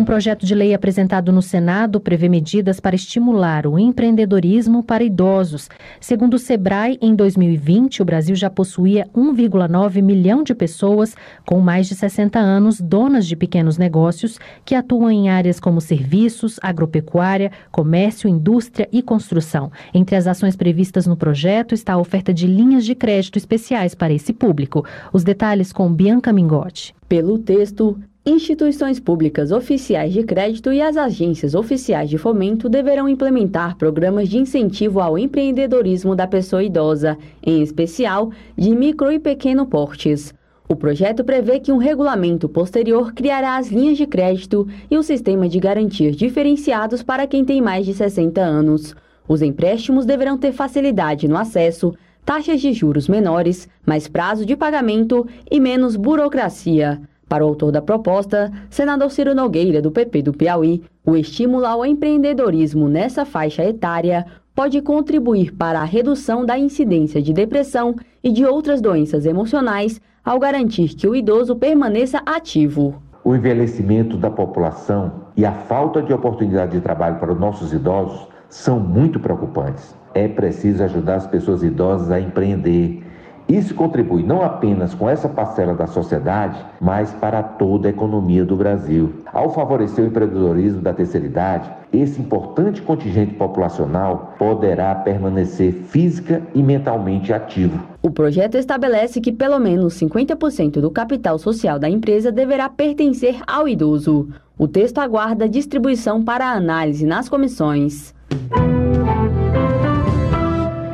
Um projeto de lei apresentado no Senado prevê medidas para estimular o empreendedorismo para idosos. Segundo o Sebrae, em 2020, o Brasil já possuía 1,9 milhão de pessoas com mais de 60 anos, donas de pequenos negócios, que atuam em áreas como serviços, agropecuária, comércio, indústria e construção. Entre as ações previstas no projeto está a oferta de linhas de crédito especiais para esse público. Os detalhes com Bianca Mingotti. Pelo texto, Instituições públicas oficiais de crédito e as agências oficiais de fomento deverão implementar programas de incentivo ao empreendedorismo da pessoa idosa, em especial de micro e pequeno portes. O projeto prevê que um regulamento posterior criará as linhas de crédito e o sistema de garantias diferenciados para quem tem mais de 60 anos. Os empréstimos deverão ter facilidade no acesso, taxas de juros menores, mais prazo de pagamento e menos burocracia. Para o autor da proposta, senador Ciro Nogueira, do PP do Piauí, o estímulo ao empreendedorismo nessa faixa etária pode contribuir para a redução da incidência de depressão e de outras doenças emocionais ao garantir que o idoso permaneça ativo. O envelhecimento da população e a falta de oportunidade de trabalho para os nossos idosos são muito preocupantes. É preciso ajudar as pessoas idosas a empreender isso contribui não apenas com essa parcela da sociedade, mas para toda a economia do Brasil. Ao favorecer o empreendedorismo da terceira idade, esse importante contingente populacional poderá permanecer física e mentalmente ativo. O projeto estabelece que pelo menos 50% do capital social da empresa deverá pertencer ao idoso. O texto aguarda distribuição para análise nas comissões.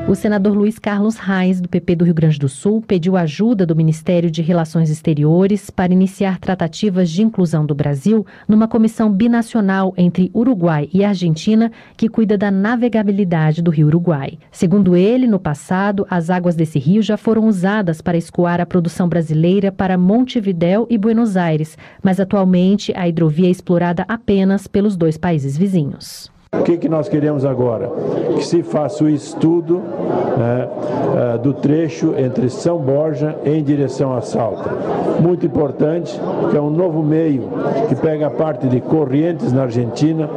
O senador Luiz Carlos Reis, do PP do Rio Grande do Sul, pediu ajuda do Ministério de Relações Exteriores para iniciar tratativas de inclusão do Brasil numa comissão binacional entre Uruguai e Argentina que cuida da navegabilidade do Rio Uruguai. Segundo ele, no passado, as águas desse rio já foram usadas para escoar a produção brasileira para Montevidéu e Buenos Aires, mas atualmente a hidrovia é explorada apenas pelos dois países vizinhos. O que, que nós queremos agora? Que se faça o estudo né, uh, do trecho entre São Borja em direção a Salta. Muito importante, que é um novo meio que pega a parte de Corrientes na Argentina,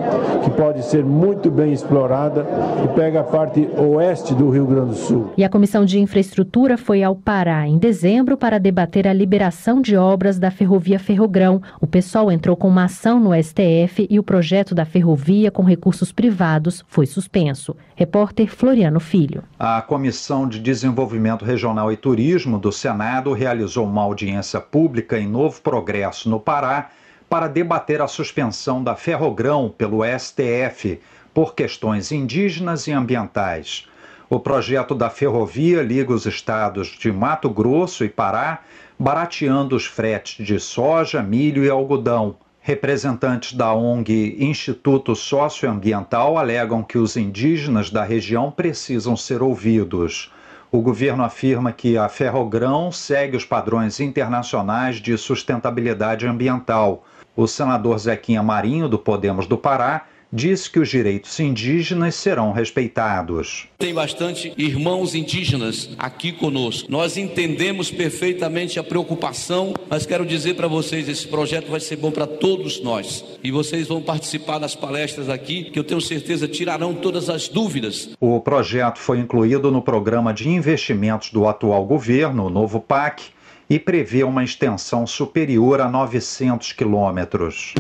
que pode ser muito bem explorada, e pega a parte oeste do Rio Grande do Sul. E a Comissão de Infraestrutura foi ao Pará em dezembro para debater a liberação de obras da ferrovia Ferrogrão. O pessoal entrou com uma ação no STF e o projeto da ferrovia com recursos privados foi suspenso. Repórter Floriano Filho. A Comissão de Desenvolvimento Regional e Turismo do Senado realizou uma audiência pública em Novo Progresso, no Pará, para debater a suspensão da Ferrogrão pelo STF por questões indígenas e ambientais. O projeto da ferrovia liga os estados de Mato Grosso e Pará, barateando os fretes de soja, milho e algodão. Representantes da ONG Instituto Socioambiental alegam que os indígenas da região precisam ser ouvidos. O governo afirma que a Ferrogrão segue os padrões internacionais de sustentabilidade ambiental. O senador Zequinha Marinho, do Podemos do Pará, disse que os direitos indígenas serão respeitados. Tem bastante irmãos indígenas aqui conosco. Nós entendemos perfeitamente a preocupação, mas quero dizer para vocês: esse projeto vai ser bom para todos nós. E vocês vão participar das palestras aqui, que eu tenho certeza tirarão todas as dúvidas. O projeto foi incluído no programa de investimentos do atual governo, o novo PAC, e prevê uma extensão superior a 900 quilômetros.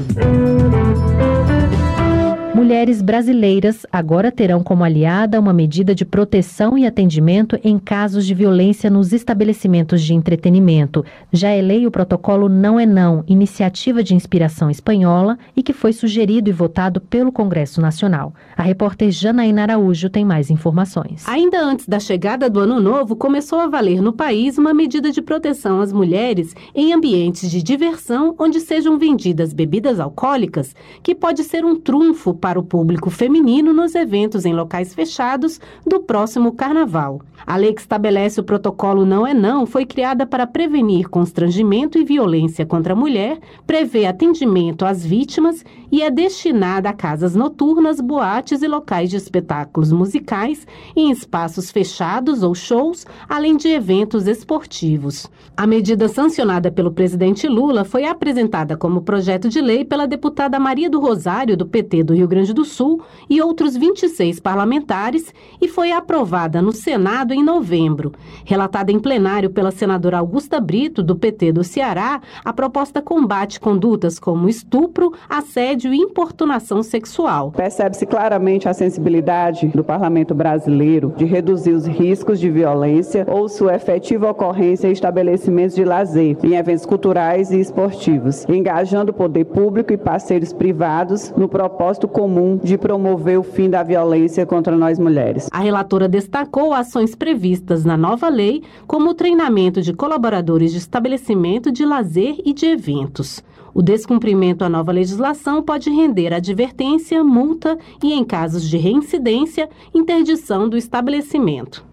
Mulheres brasileiras agora terão como aliada uma medida de proteção e atendimento em casos de violência nos estabelecimentos de entretenimento. Já é lei o protocolo Não é Não, iniciativa de inspiração espanhola e que foi sugerido e votado pelo Congresso Nacional. A repórter Janaína Araújo tem mais informações. Ainda antes da chegada do Ano Novo, começou a valer no país uma medida de proteção às mulheres em ambientes de diversão onde sejam vendidas bebidas alcoólicas, que pode ser um trunfo para para o público feminino nos eventos em locais fechados do próximo carnaval. A lei que estabelece o protocolo Não é Não foi criada para prevenir constrangimento e violência contra a mulher, prevê atendimento às vítimas e é destinada a casas noturnas, boates e locais de espetáculos musicais em espaços fechados ou shows, além de eventos esportivos. A medida sancionada pelo presidente Lula foi apresentada como projeto de lei pela deputada Maria do Rosário, do PT do Rio Grande do Sul, e outros 26 parlamentares e foi aprovada no Senado em novembro. Relatada em plenário pela senadora Augusta Brito, do PT do Ceará, a proposta combate condutas como estupro, assédio e importunação sexual. Percebe-se claramente a sensibilidade do parlamento brasileiro de reduzir os riscos de violência ou sua efetiva ocorrência em estabelecimentos de lazer, em eventos culturais e esportivos, engajando o poder público e parceiros privados no propósito comum de promover o fim da violência contra nós mulheres. A relatora destacou ações previstas na nova lei, como o treinamento de colaboradores de estabelecimento de lazer e de eventos. O descumprimento à nova legislação pode render advertência, multa e, em casos de reincidência, interdição do estabelecimento.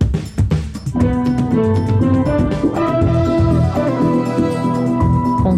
Com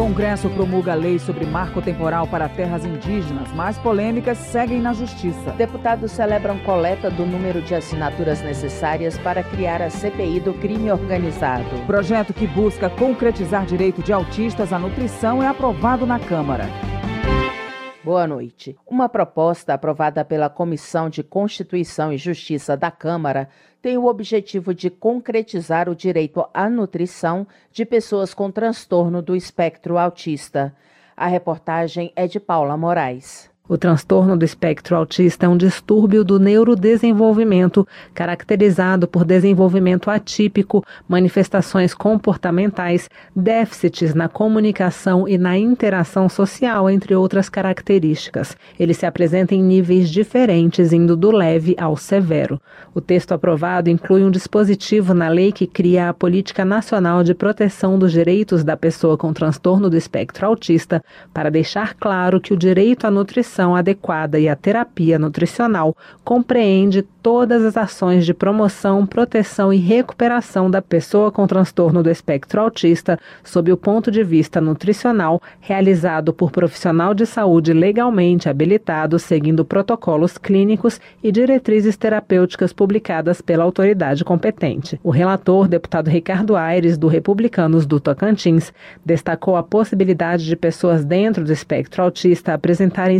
Congresso promulga lei sobre marco temporal para terras indígenas. Mais polêmicas seguem na Justiça. Deputados celebram coleta do número de assinaturas necessárias para criar a CPI do crime organizado. Projeto que busca concretizar direito de autistas à nutrição é aprovado na Câmara. Boa noite. Uma proposta aprovada pela Comissão de Constituição e Justiça da Câmara tem o objetivo de concretizar o direito à nutrição de pessoas com transtorno do espectro autista. A reportagem é de Paula Moraes. O transtorno do espectro autista é um distúrbio do neurodesenvolvimento, caracterizado por desenvolvimento atípico, manifestações comportamentais, déficits na comunicação e na interação social, entre outras características. Ele se apresenta em níveis diferentes, indo do leve ao severo. O texto aprovado inclui um dispositivo na lei que cria a Política Nacional de Proteção dos Direitos da Pessoa com Transtorno do Espectro Autista, para deixar claro que o direito à nutrição alimentação adequada e a terapia nutricional compreende todas as ações de promoção, proteção e recuperação da pessoa com transtorno do espectro autista sob o ponto de vista nutricional, realizado por profissional de saúde legalmente habilitado, seguindo protocolos clínicos e diretrizes terapêuticas publicadas pela autoridade competente. O relator, deputado Ricardo Aires, do Republicanos do Tocantins, destacou a possibilidade de pessoas dentro do espectro autista apresentarem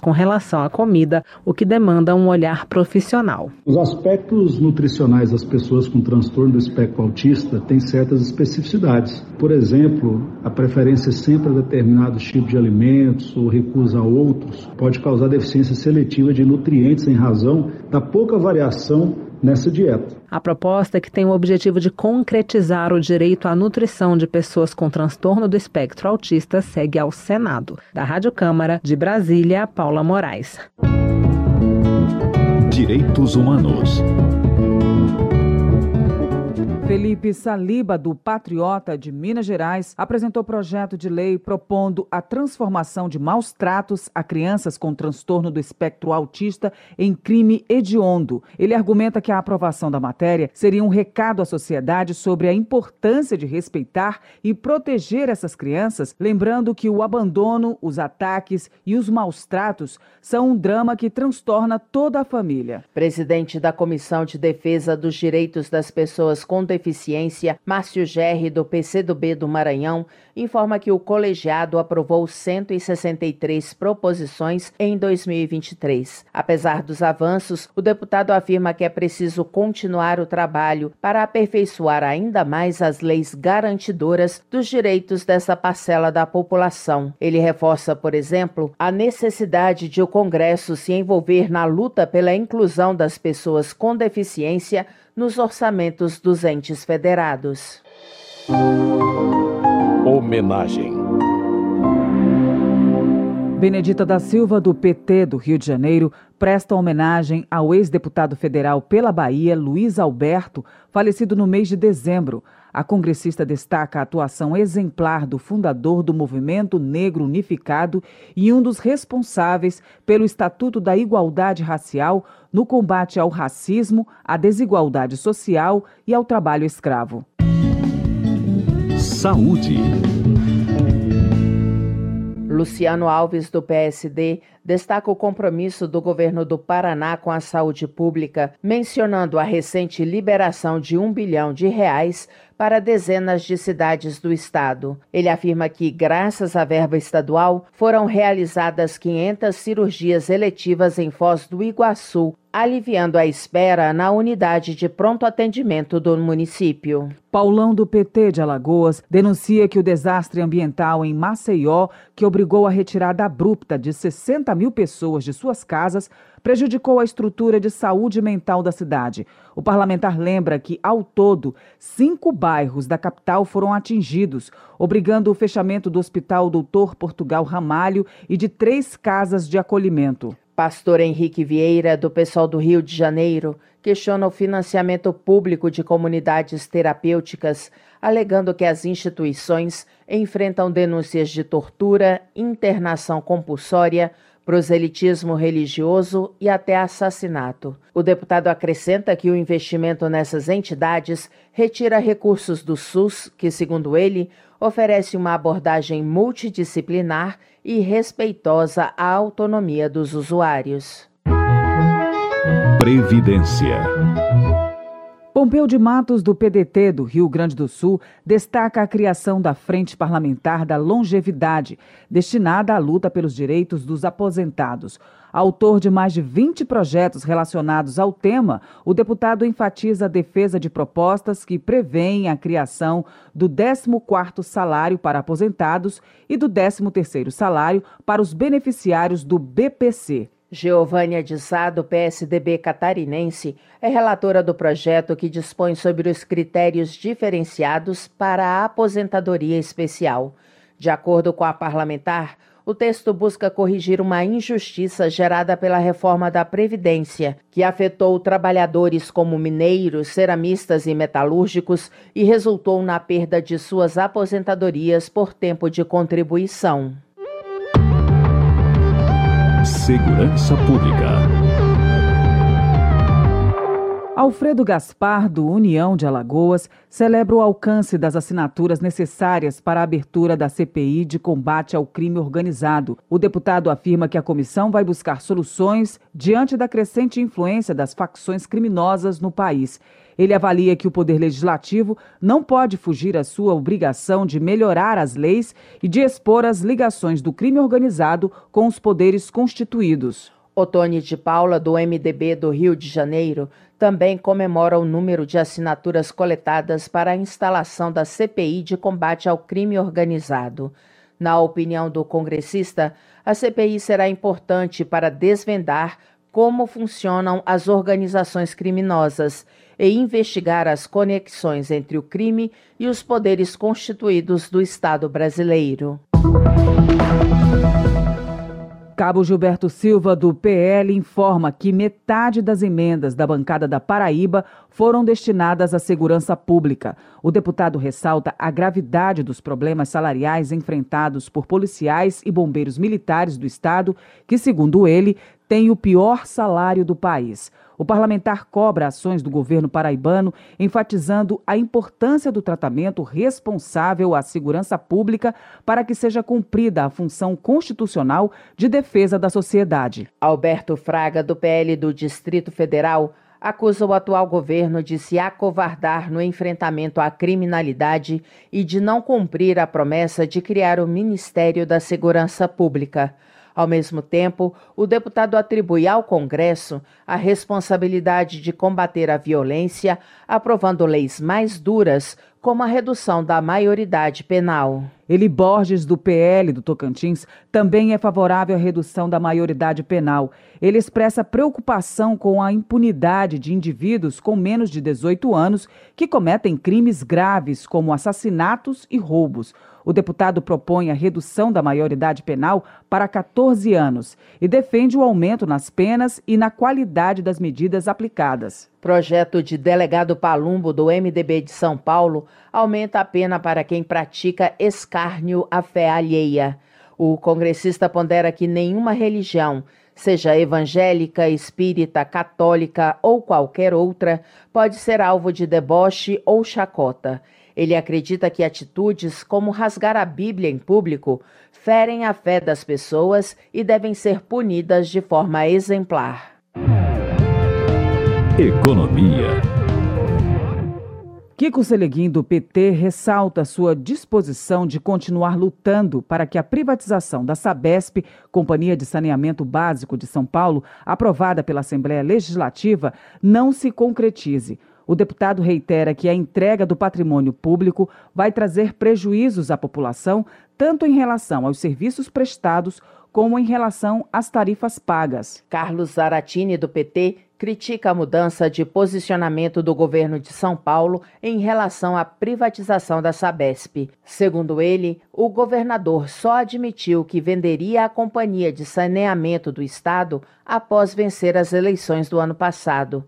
com relação à comida, o que demanda um olhar profissional. Os aspectos nutricionais das pessoas com transtorno do espectro autista têm certas especificidades. Por exemplo, a preferência sempre a determinados tipos de alimentos ou recusa a outros pode causar deficiência seletiva de nutrientes em razão da pouca variação nessa dieta. A proposta é que tem o objetivo de concretizar o direito à nutrição de pessoas com transtorno do espectro autista segue ao Senado. Da Rádio Câmara, de Brasília, Paula Moraes. Direitos Humanos. Felipe Saliba, do Patriota de Minas Gerais, apresentou projeto de lei propondo a transformação de maus tratos a crianças com transtorno do espectro autista em crime hediondo. Ele argumenta que a aprovação da matéria seria um recado à sociedade sobre a importância de respeitar e proteger essas crianças, lembrando que o abandono, os ataques e os maus tratos são um drama que transtorna toda a família. Presidente da Comissão de Defesa dos Direitos das Pessoas com Deficiência, Márcio Gerri, do PCdoB do Maranhão, informa que o colegiado aprovou 163 proposições em 2023. Apesar dos avanços, o deputado afirma que é preciso continuar o trabalho para aperfeiçoar ainda mais as leis garantidoras dos direitos dessa parcela da população. Ele reforça, por exemplo, a necessidade de o Congresso se envolver na luta pela inclusão das pessoas com deficiência nos orçamentos dos entes federados. Homenagem. Benedita da Silva, do PT do Rio de Janeiro, presta homenagem ao ex-deputado federal pela Bahia, Luiz Alberto, falecido no mês de dezembro. A congressista destaca a atuação exemplar do fundador do Movimento Negro Unificado e um dos responsáveis pelo Estatuto da Igualdade Racial no combate ao racismo, à desigualdade social e ao trabalho escravo. Saúde. Luciano Alves, do PSD, destaca o compromisso do governo do Paraná com a saúde pública, mencionando a recente liberação de um bilhão de reais para dezenas de cidades do estado. Ele afirma que, graças à verba estadual, foram realizadas 500 cirurgias eletivas em Foz do Iguaçu, aliviando a espera na unidade de pronto atendimento do município. Paulão do PT de Alagoas denuncia que o desastre ambiental em Maceió, que obrigou a retirada abrupta de 60 mil pessoas de suas casas, prejudicou a estrutura de saúde mental da cidade. O parlamentar lembra que, ao todo, cinco bairros da capital foram atingidos, obrigando o fechamento do Hospital Doutor Portugal Ramalho e de três casas de acolhimento. Pastor Henrique Vieira, do pessoal do Rio de Janeiro, questiona o financiamento público de comunidades terapêuticas, alegando que as instituições enfrentam denúncias de tortura, internação compulsória, proselitismo religioso e até assassinato. O deputado acrescenta que o investimento nessas entidades retira recursos do SUS, que, segundo ele, oferece uma abordagem multidisciplinar e respeitosa à autonomia dos usuários. Previdência. Pompeu de Matos, do PDT do Rio Grande do Sul, destaca a criação da Frente Parlamentar da Longevidade, destinada à luta pelos direitos dos aposentados. Autor de mais de 20 projetos relacionados ao tema, o deputado enfatiza a defesa de propostas que prevêem a criação do 14º salário para aposentados e do 13º salário para os beneficiários do BPC. Geovânia de Sá, do PSDB catarinense, é relatora do projeto que dispõe sobre os critérios diferenciados para a aposentadoria especial. De acordo com a parlamentar, o texto busca corrigir uma injustiça gerada pela reforma da Previdência, que afetou trabalhadores como mineiros, ceramistas e metalúrgicos e resultou na perda de suas aposentadorias por tempo de contribuição. Segurança Pública. Alfredo Gaspar, do União de Alagoas, celebra o alcance das assinaturas necessárias para a abertura da CPI de combate ao crime organizado. O deputado afirma que a comissão vai buscar soluções diante da crescente influência das facções criminosas no país. Ele avalia que o Poder Legislativo não pode fugir à sua obrigação de melhorar as leis e de expor as ligações do crime organizado com os poderes constituídos. Otone de Paula, do MDB do Rio de Janeiro, também comemora o número de assinaturas coletadas para a instalação da CPI de combate ao crime organizado. Na opinião do congressista, a CPI será importante para desvendar como funcionam as organizações criminosas e investigar as conexões entre o crime e os poderes constituídos do Estado brasileiro. Cabo Gilberto Silva, do PL, informa que metade das emendas da bancada da Paraíba foram destinadas à segurança pública. O deputado ressalta a gravidade dos problemas salariais enfrentados por policiais e bombeiros militares do Estado, que, segundo ele, têm o pior salário do país. O parlamentar cobra ações do governo paraibano, enfatizando a importância do tratamento responsável à segurança pública para que seja cumprida a função constitucional de defesa da sociedade. Alberto Fraga, do PL do Distrito Federal, acusa o atual governo de se acovardar no enfrentamento à criminalidade e de não cumprir a promessa de criar o Ministério da Segurança Pública. Ao mesmo tempo, o deputado atribui ao Congresso a responsabilidade de combater a violência, aprovando leis mais duras, como a redução da maioridade penal. Eli Borges, do PL do Tocantins, também é favorável à redução da maioridade penal. Ele expressa preocupação com a impunidade de indivíduos com menos de 18 anos que cometem crimes graves, como assassinatos e roubos. O deputado propõe a redução da maioridade penal para 14 anos e defende o aumento nas penas e na qualidade das medidas aplicadas. Projeto de delegado Palumbo do MDB de São Paulo aumenta a pena para quem pratica escárnio à fé alheia. O congressista pondera que nenhuma religião, seja evangélica, espírita, católica ou qualquer outra, pode ser alvo de deboche ou chacota. Ele acredita que atitudes como rasgar a Bíblia em público ferem a fé das pessoas e devem ser punidas de forma exemplar. Economia. Kiko Seleguin, do PT, ressalta sua disposição de continuar lutando para que a privatização da Sabesp, Companhia de Saneamento Básico de São Paulo, aprovada pela Assembleia Legislativa, não se concretize. O deputado reitera que a entrega do patrimônio público vai trazer prejuízos à população, tanto em relação aos serviços prestados como em relação às tarifas pagas. Carlos Zaratini, do PT, critica a mudança de posicionamento do governo de São Paulo em relação à privatização da Sabesp. Segundo ele, o governador só admitiu que venderia a companhia de saneamento do estado após vencer as eleições do ano passado.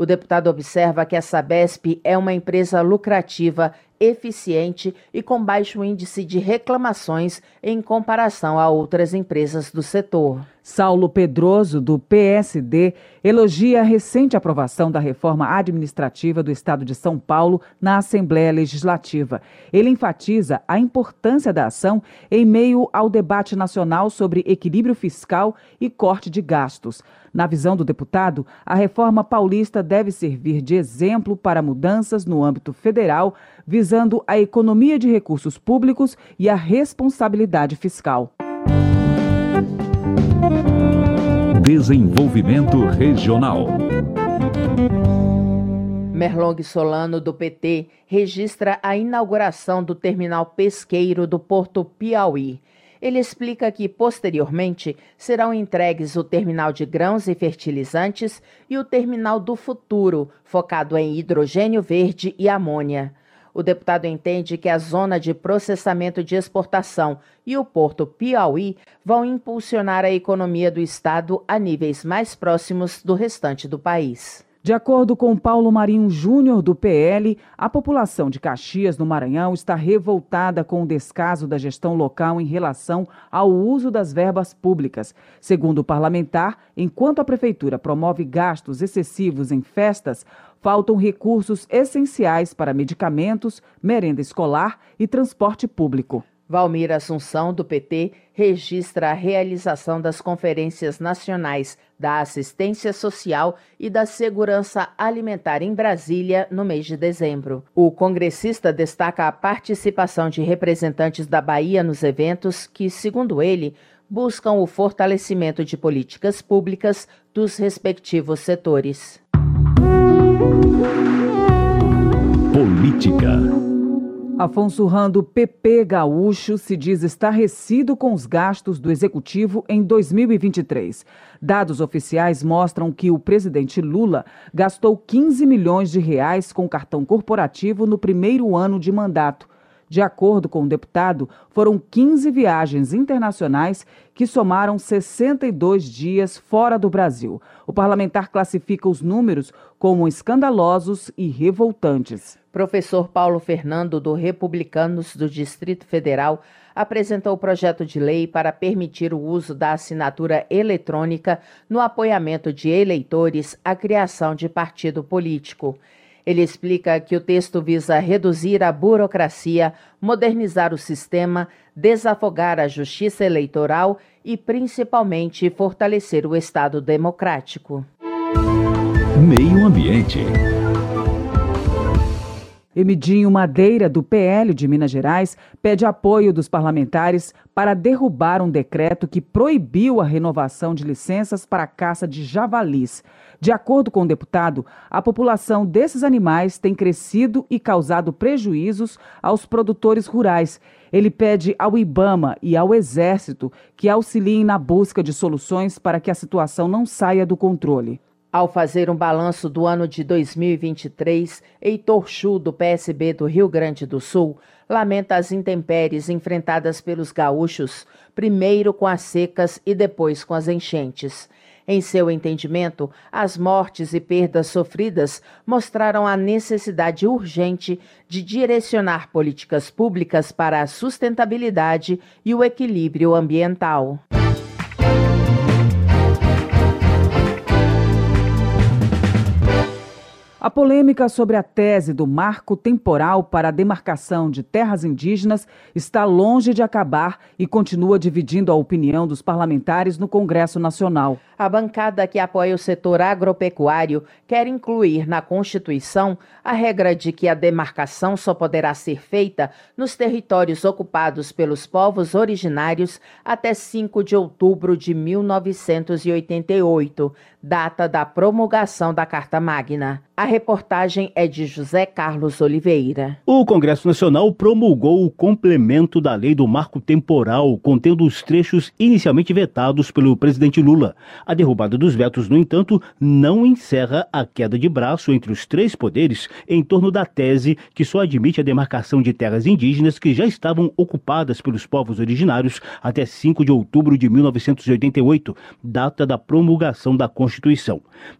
O deputado observa que a Sabesp é uma empresa lucrativa, eficiente e com baixo índice de reclamações em comparação a outras empresas do setor. Saulo Pedroso, do PSD, elogia a recente aprovação da reforma administrativa do Estado de São Paulo na Assembleia Legislativa. Ele enfatiza a importância da ação em meio ao debate nacional sobre equilíbrio fiscal e corte de gastos. Na visão do deputado, a reforma paulista deve servir de exemplo para mudanças no âmbito federal, visando a economia de recursos públicos e a responsabilidade fiscal. Desenvolvimento Regional. Merlong Solano, do PT, registra a inauguração do terminal pesqueiro do Porto Piauí. Ele explica que, posteriormente, serão entregues o terminal de grãos e fertilizantes e o terminal do futuro, focado em hidrogênio verde e amônia. O deputado entende que a zona de processamento de exportação e o porto Piauí vão impulsionar a economia do estado a níveis mais próximos do restante do país. De acordo com Paulo Marinho Júnior, do PL, a população de Caxias, no Maranhão, está revoltada com o descaso da gestão local em relação ao uso das verbas públicas. Segundo o parlamentar, enquanto a prefeitura promove gastos excessivos em festas, faltam recursos essenciais para medicamentos, merenda escolar e transporte público. Valmir Assunção, do PT, registra a realização das conferências nacionais da assistência social e da segurança alimentar em Brasília no mês de dezembro. O congressista destaca a participação de representantes da Bahia nos eventos que, segundo ele, buscam o fortalecimento de políticas públicas dos respectivos setores. Política. Afonso Rando, PP Gaúcho, se diz estarrecido com os gastos do executivo em 2023. Dados oficiais mostram que o presidente Lula gastou 15 milhões de reais com cartão corporativo no primeiro ano de mandato. De acordo com o deputado, foram 15 viagens internacionais que somaram 62 dias fora do Brasil. O parlamentar classifica os números como escandalosos e revoltantes. Professor Paulo Fernando, do Republicanos do Distrito Federal, apresentou o projeto de lei para permitir o uso da assinatura eletrônica no apoiamento de eleitores à criação de partido político. Ele explica que o texto visa reduzir a burocracia, modernizar o sistema, desafogar a justiça eleitoral e, principalmente, fortalecer o Estado democrático. Meio Ambiente. Emidinho Madeira, do PL de Minas Gerais, pede apoio dos parlamentares para derrubar um decreto que proibiu a renovação de licenças para a caça de javalis. De acordo com o deputado, a população desses animais tem crescido e causado prejuízos aos produtores rurais. Ele pede ao IBAMA e ao Exército que auxiliem na busca de soluções para que a situação não saia do controle. Ao fazer um balanço do ano de 2023, Heitor Chu, do PSB do Rio Grande do Sul, lamenta as intempéries enfrentadas pelos gaúchos, primeiro com as secas e depois com as enchentes. Em seu entendimento, as mortes e perdas sofridas mostraram a necessidade urgente de direcionar políticas públicas para a sustentabilidade e o equilíbrio ambiental. A polêmica sobre a tese do marco temporal para a demarcação de terras indígenas está longe de acabar e continua dividindo a opinião dos parlamentares no Congresso Nacional. A bancada que apoia o setor agropecuário quer incluir na Constituição a regra de que a demarcação só poderá ser feita nos territórios ocupados pelos povos originários até 5 de outubro de 1988, data da promulgação da Carta Magna. A reportagem é de José Carlos Oliveira. O Congresso Nacional promulgou o complemento da lei do marco temporal, contendo os trechos inicialmente vetados pelo presidente Lula. A derrubada dos vetos, no entanto, não encerra a queda de braço entre os três poderes em torno da tese que só admite a demarcação de terras indígenas que já estavam ocupadas pelos povos originários até 5 de outubro de 1988, data da promulgação da Constituição.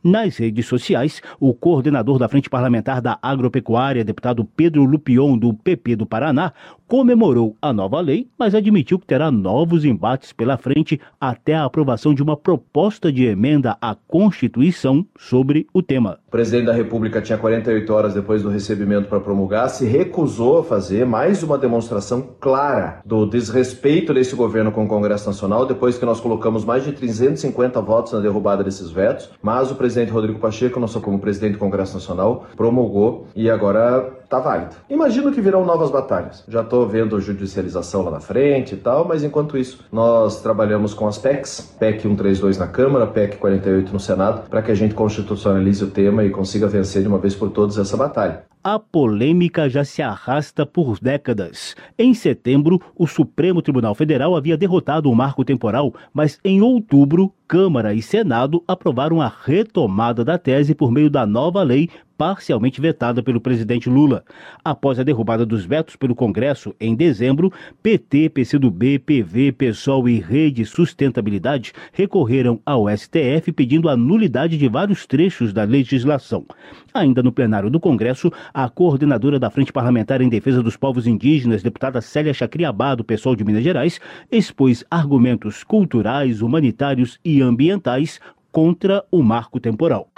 Nas redes sociais, o coordenador da Frente Parlamentar da Agropecuária, deputado Pedro Lupion, do PP do Paraná, comemorou a nova lei, mas admitiu que terá novos embates pela frente até a aprovação de uma proposta de emenda à Constituição sobre o tema. O presidente da República tinha 48 horas depois do recebimento para promulgar, se recusou a fazer mais uma demonstração clara do desrespeito desse governo com o Congresso Nacional, depois que nós colocamos mais de 350 votos na derrubada desses vetos, mas o presidente Rodrigo Pacheco, nosso como presidente do Congresso Nacional, promulgou e agora está válido. Imagino que virão novas batalhas. Já estou vendo judicialização lá na frente e tal, mas enquanto isso, nós trabalhamos com as PECs, PEC 132 na Câmara, PEC 48 no Senado, para que a gente constitucionalize o tema e consiga vencer de uma vez por todas essa batalha. A polêmica já se arrasta por décadas. Em setembro, o Supremo Tribunal Federal havia derrotado o marco temporal, mas em outubro, Câmara e Senado aprovaram a retomada da tese por meio da nova lei parcialmente vetada pelo presidente Lula. Após a derrubada dos vetos pelo Congresso em dezembro, PT, PCdoB, PV, PSOL e Rede Sustentabilidade recorreram ao STF pedindo a nulidade de vários trechos da legislação. Ainda no plenário do Congresso, a coordenadora da Frente Parlamentar em Defesa dos Povos Indígenas, deputada Célia Chacriabá, do PSOL de Minas Gerais, expôs argumentos culturais, humanitários e ambientais contra o marco temporal.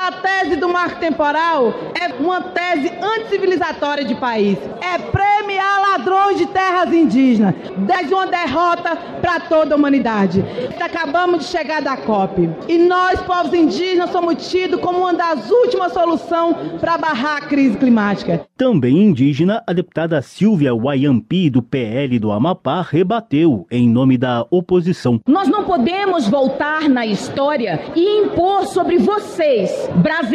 A tese do marco temporal é uma tese anticivilizatória de país. É premiar ladrões de terras indígenas. Desde uma derrota para toda a humanidade. Acabamos de chegar da COP. E nós, povos indígenas, somos tidos como uma das últimas soluções para barrar a crise climática. Também indígena, a deputada Silvia Wayampi, do PL do Amapá, rebateu em nome da oposição. Nós não podemos voltar na história e impor sobre vocês, brasileiros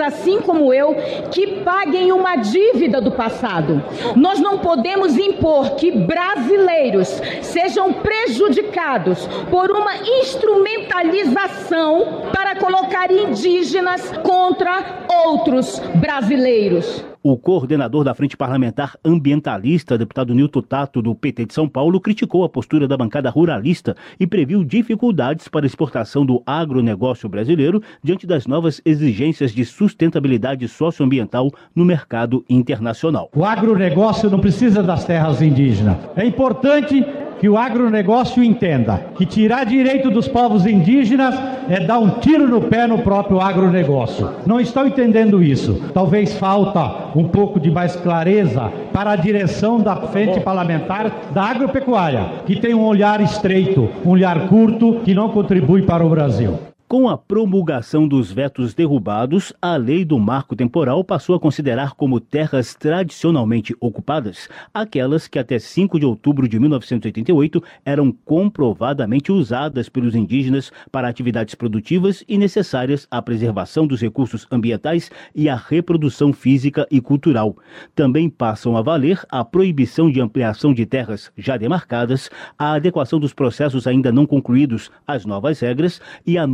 assim como eu, que paguem uma dívida do passado. Nós não podemos impor que brasileiros sejam prejudicados por uma instrumentalização para colocar indígenas contra outros brasileiros. O coordenador da Frente Parlamentar Ambientalista, deputado Nilton Tato, do PT de São Paulo, criticou a postura da bancada ruralista e previu dificuldades para a exportação do agronegócio brasileiro diante das novas exigências de sustentabilidade socioambiental no mercado internacional. O agronegócio não precisa das terras indígenas. É importante que o agronegócio entenda que tirar direito dos povos indígenas é dar um tiro no pé no próprio agronegócio. Não estão entendendo isso. Talvez falta um pouco de mais clareza para a direção da frente parlamentar da agropecuária, que tem um olhar estreito, um olhar curto, que não contribui para o Brasil. Com a promulgação dos vetos derrubados, a lei do marco temporal passou a considerar como terras tradicionalmente ocupadas aquelas que até 5 de outubro de 1988 eram comprovadamente usadas pelos indígenas para atividades produtivas e necessárias à preservação dos recursos ambientais e à reprodução física e cultural. Também passam a valer a proibição de ampliação de terras já demarcadas, a adequação dos processos ainda não concluídos às novas regras e a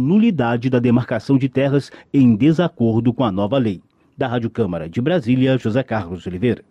da demarcação de terras em desacordo com a nova lei. Da Rádio Câmara de Brasília, José Carlos Oliveira.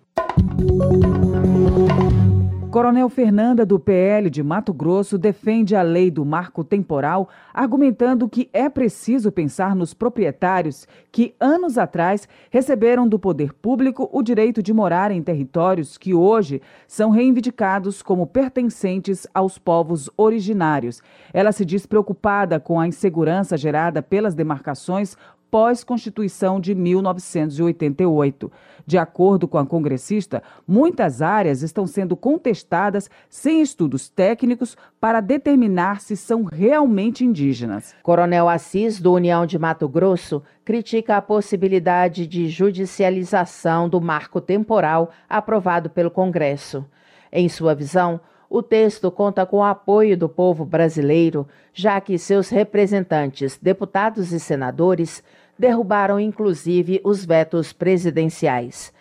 Coronel Fernanda, do PL de Mato Grosso, defende a lei do marco temporal, argumentando que é preciso pensar nos proprietários que, anos atrás, receberam do poder público o direito de morar em territórios que hoje são reivindicados como pertencentes aos povos originários. Ela se diz preocupada com a insegurança gerada pelas demarcações pós-Constituição de 1988. De acordo com a congressista, muitas áreas estão sendo contestadas sem estudos técnicos para determinar se são realmente indígenas. Coronel Assis, do União de Mato Grosso, critica a possibilidade de judicialização do marco temporal aprovado pelo Congresso. Em sua visão, o texto conta com o apoio do povo brasileiro, já que seus representantes, deputados e senadores, derrubaram inclusive os vetos presidenciais.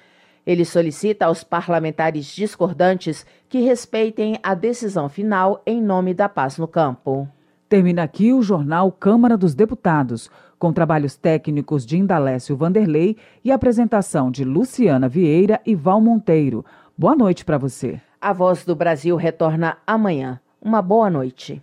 Ele solicita aos parlamentares discordantes que respeitem a decisão final em nome da paz no campo. Termina aqui o jornal Câmara dos Deputados, com trabalhos técnicos de Indalécio Vanderlei e apresentação de Luciana Vieira e Val Monteiro. Boa noite para você. A Voz do Brasil retorna amanhã. Uma boa noite.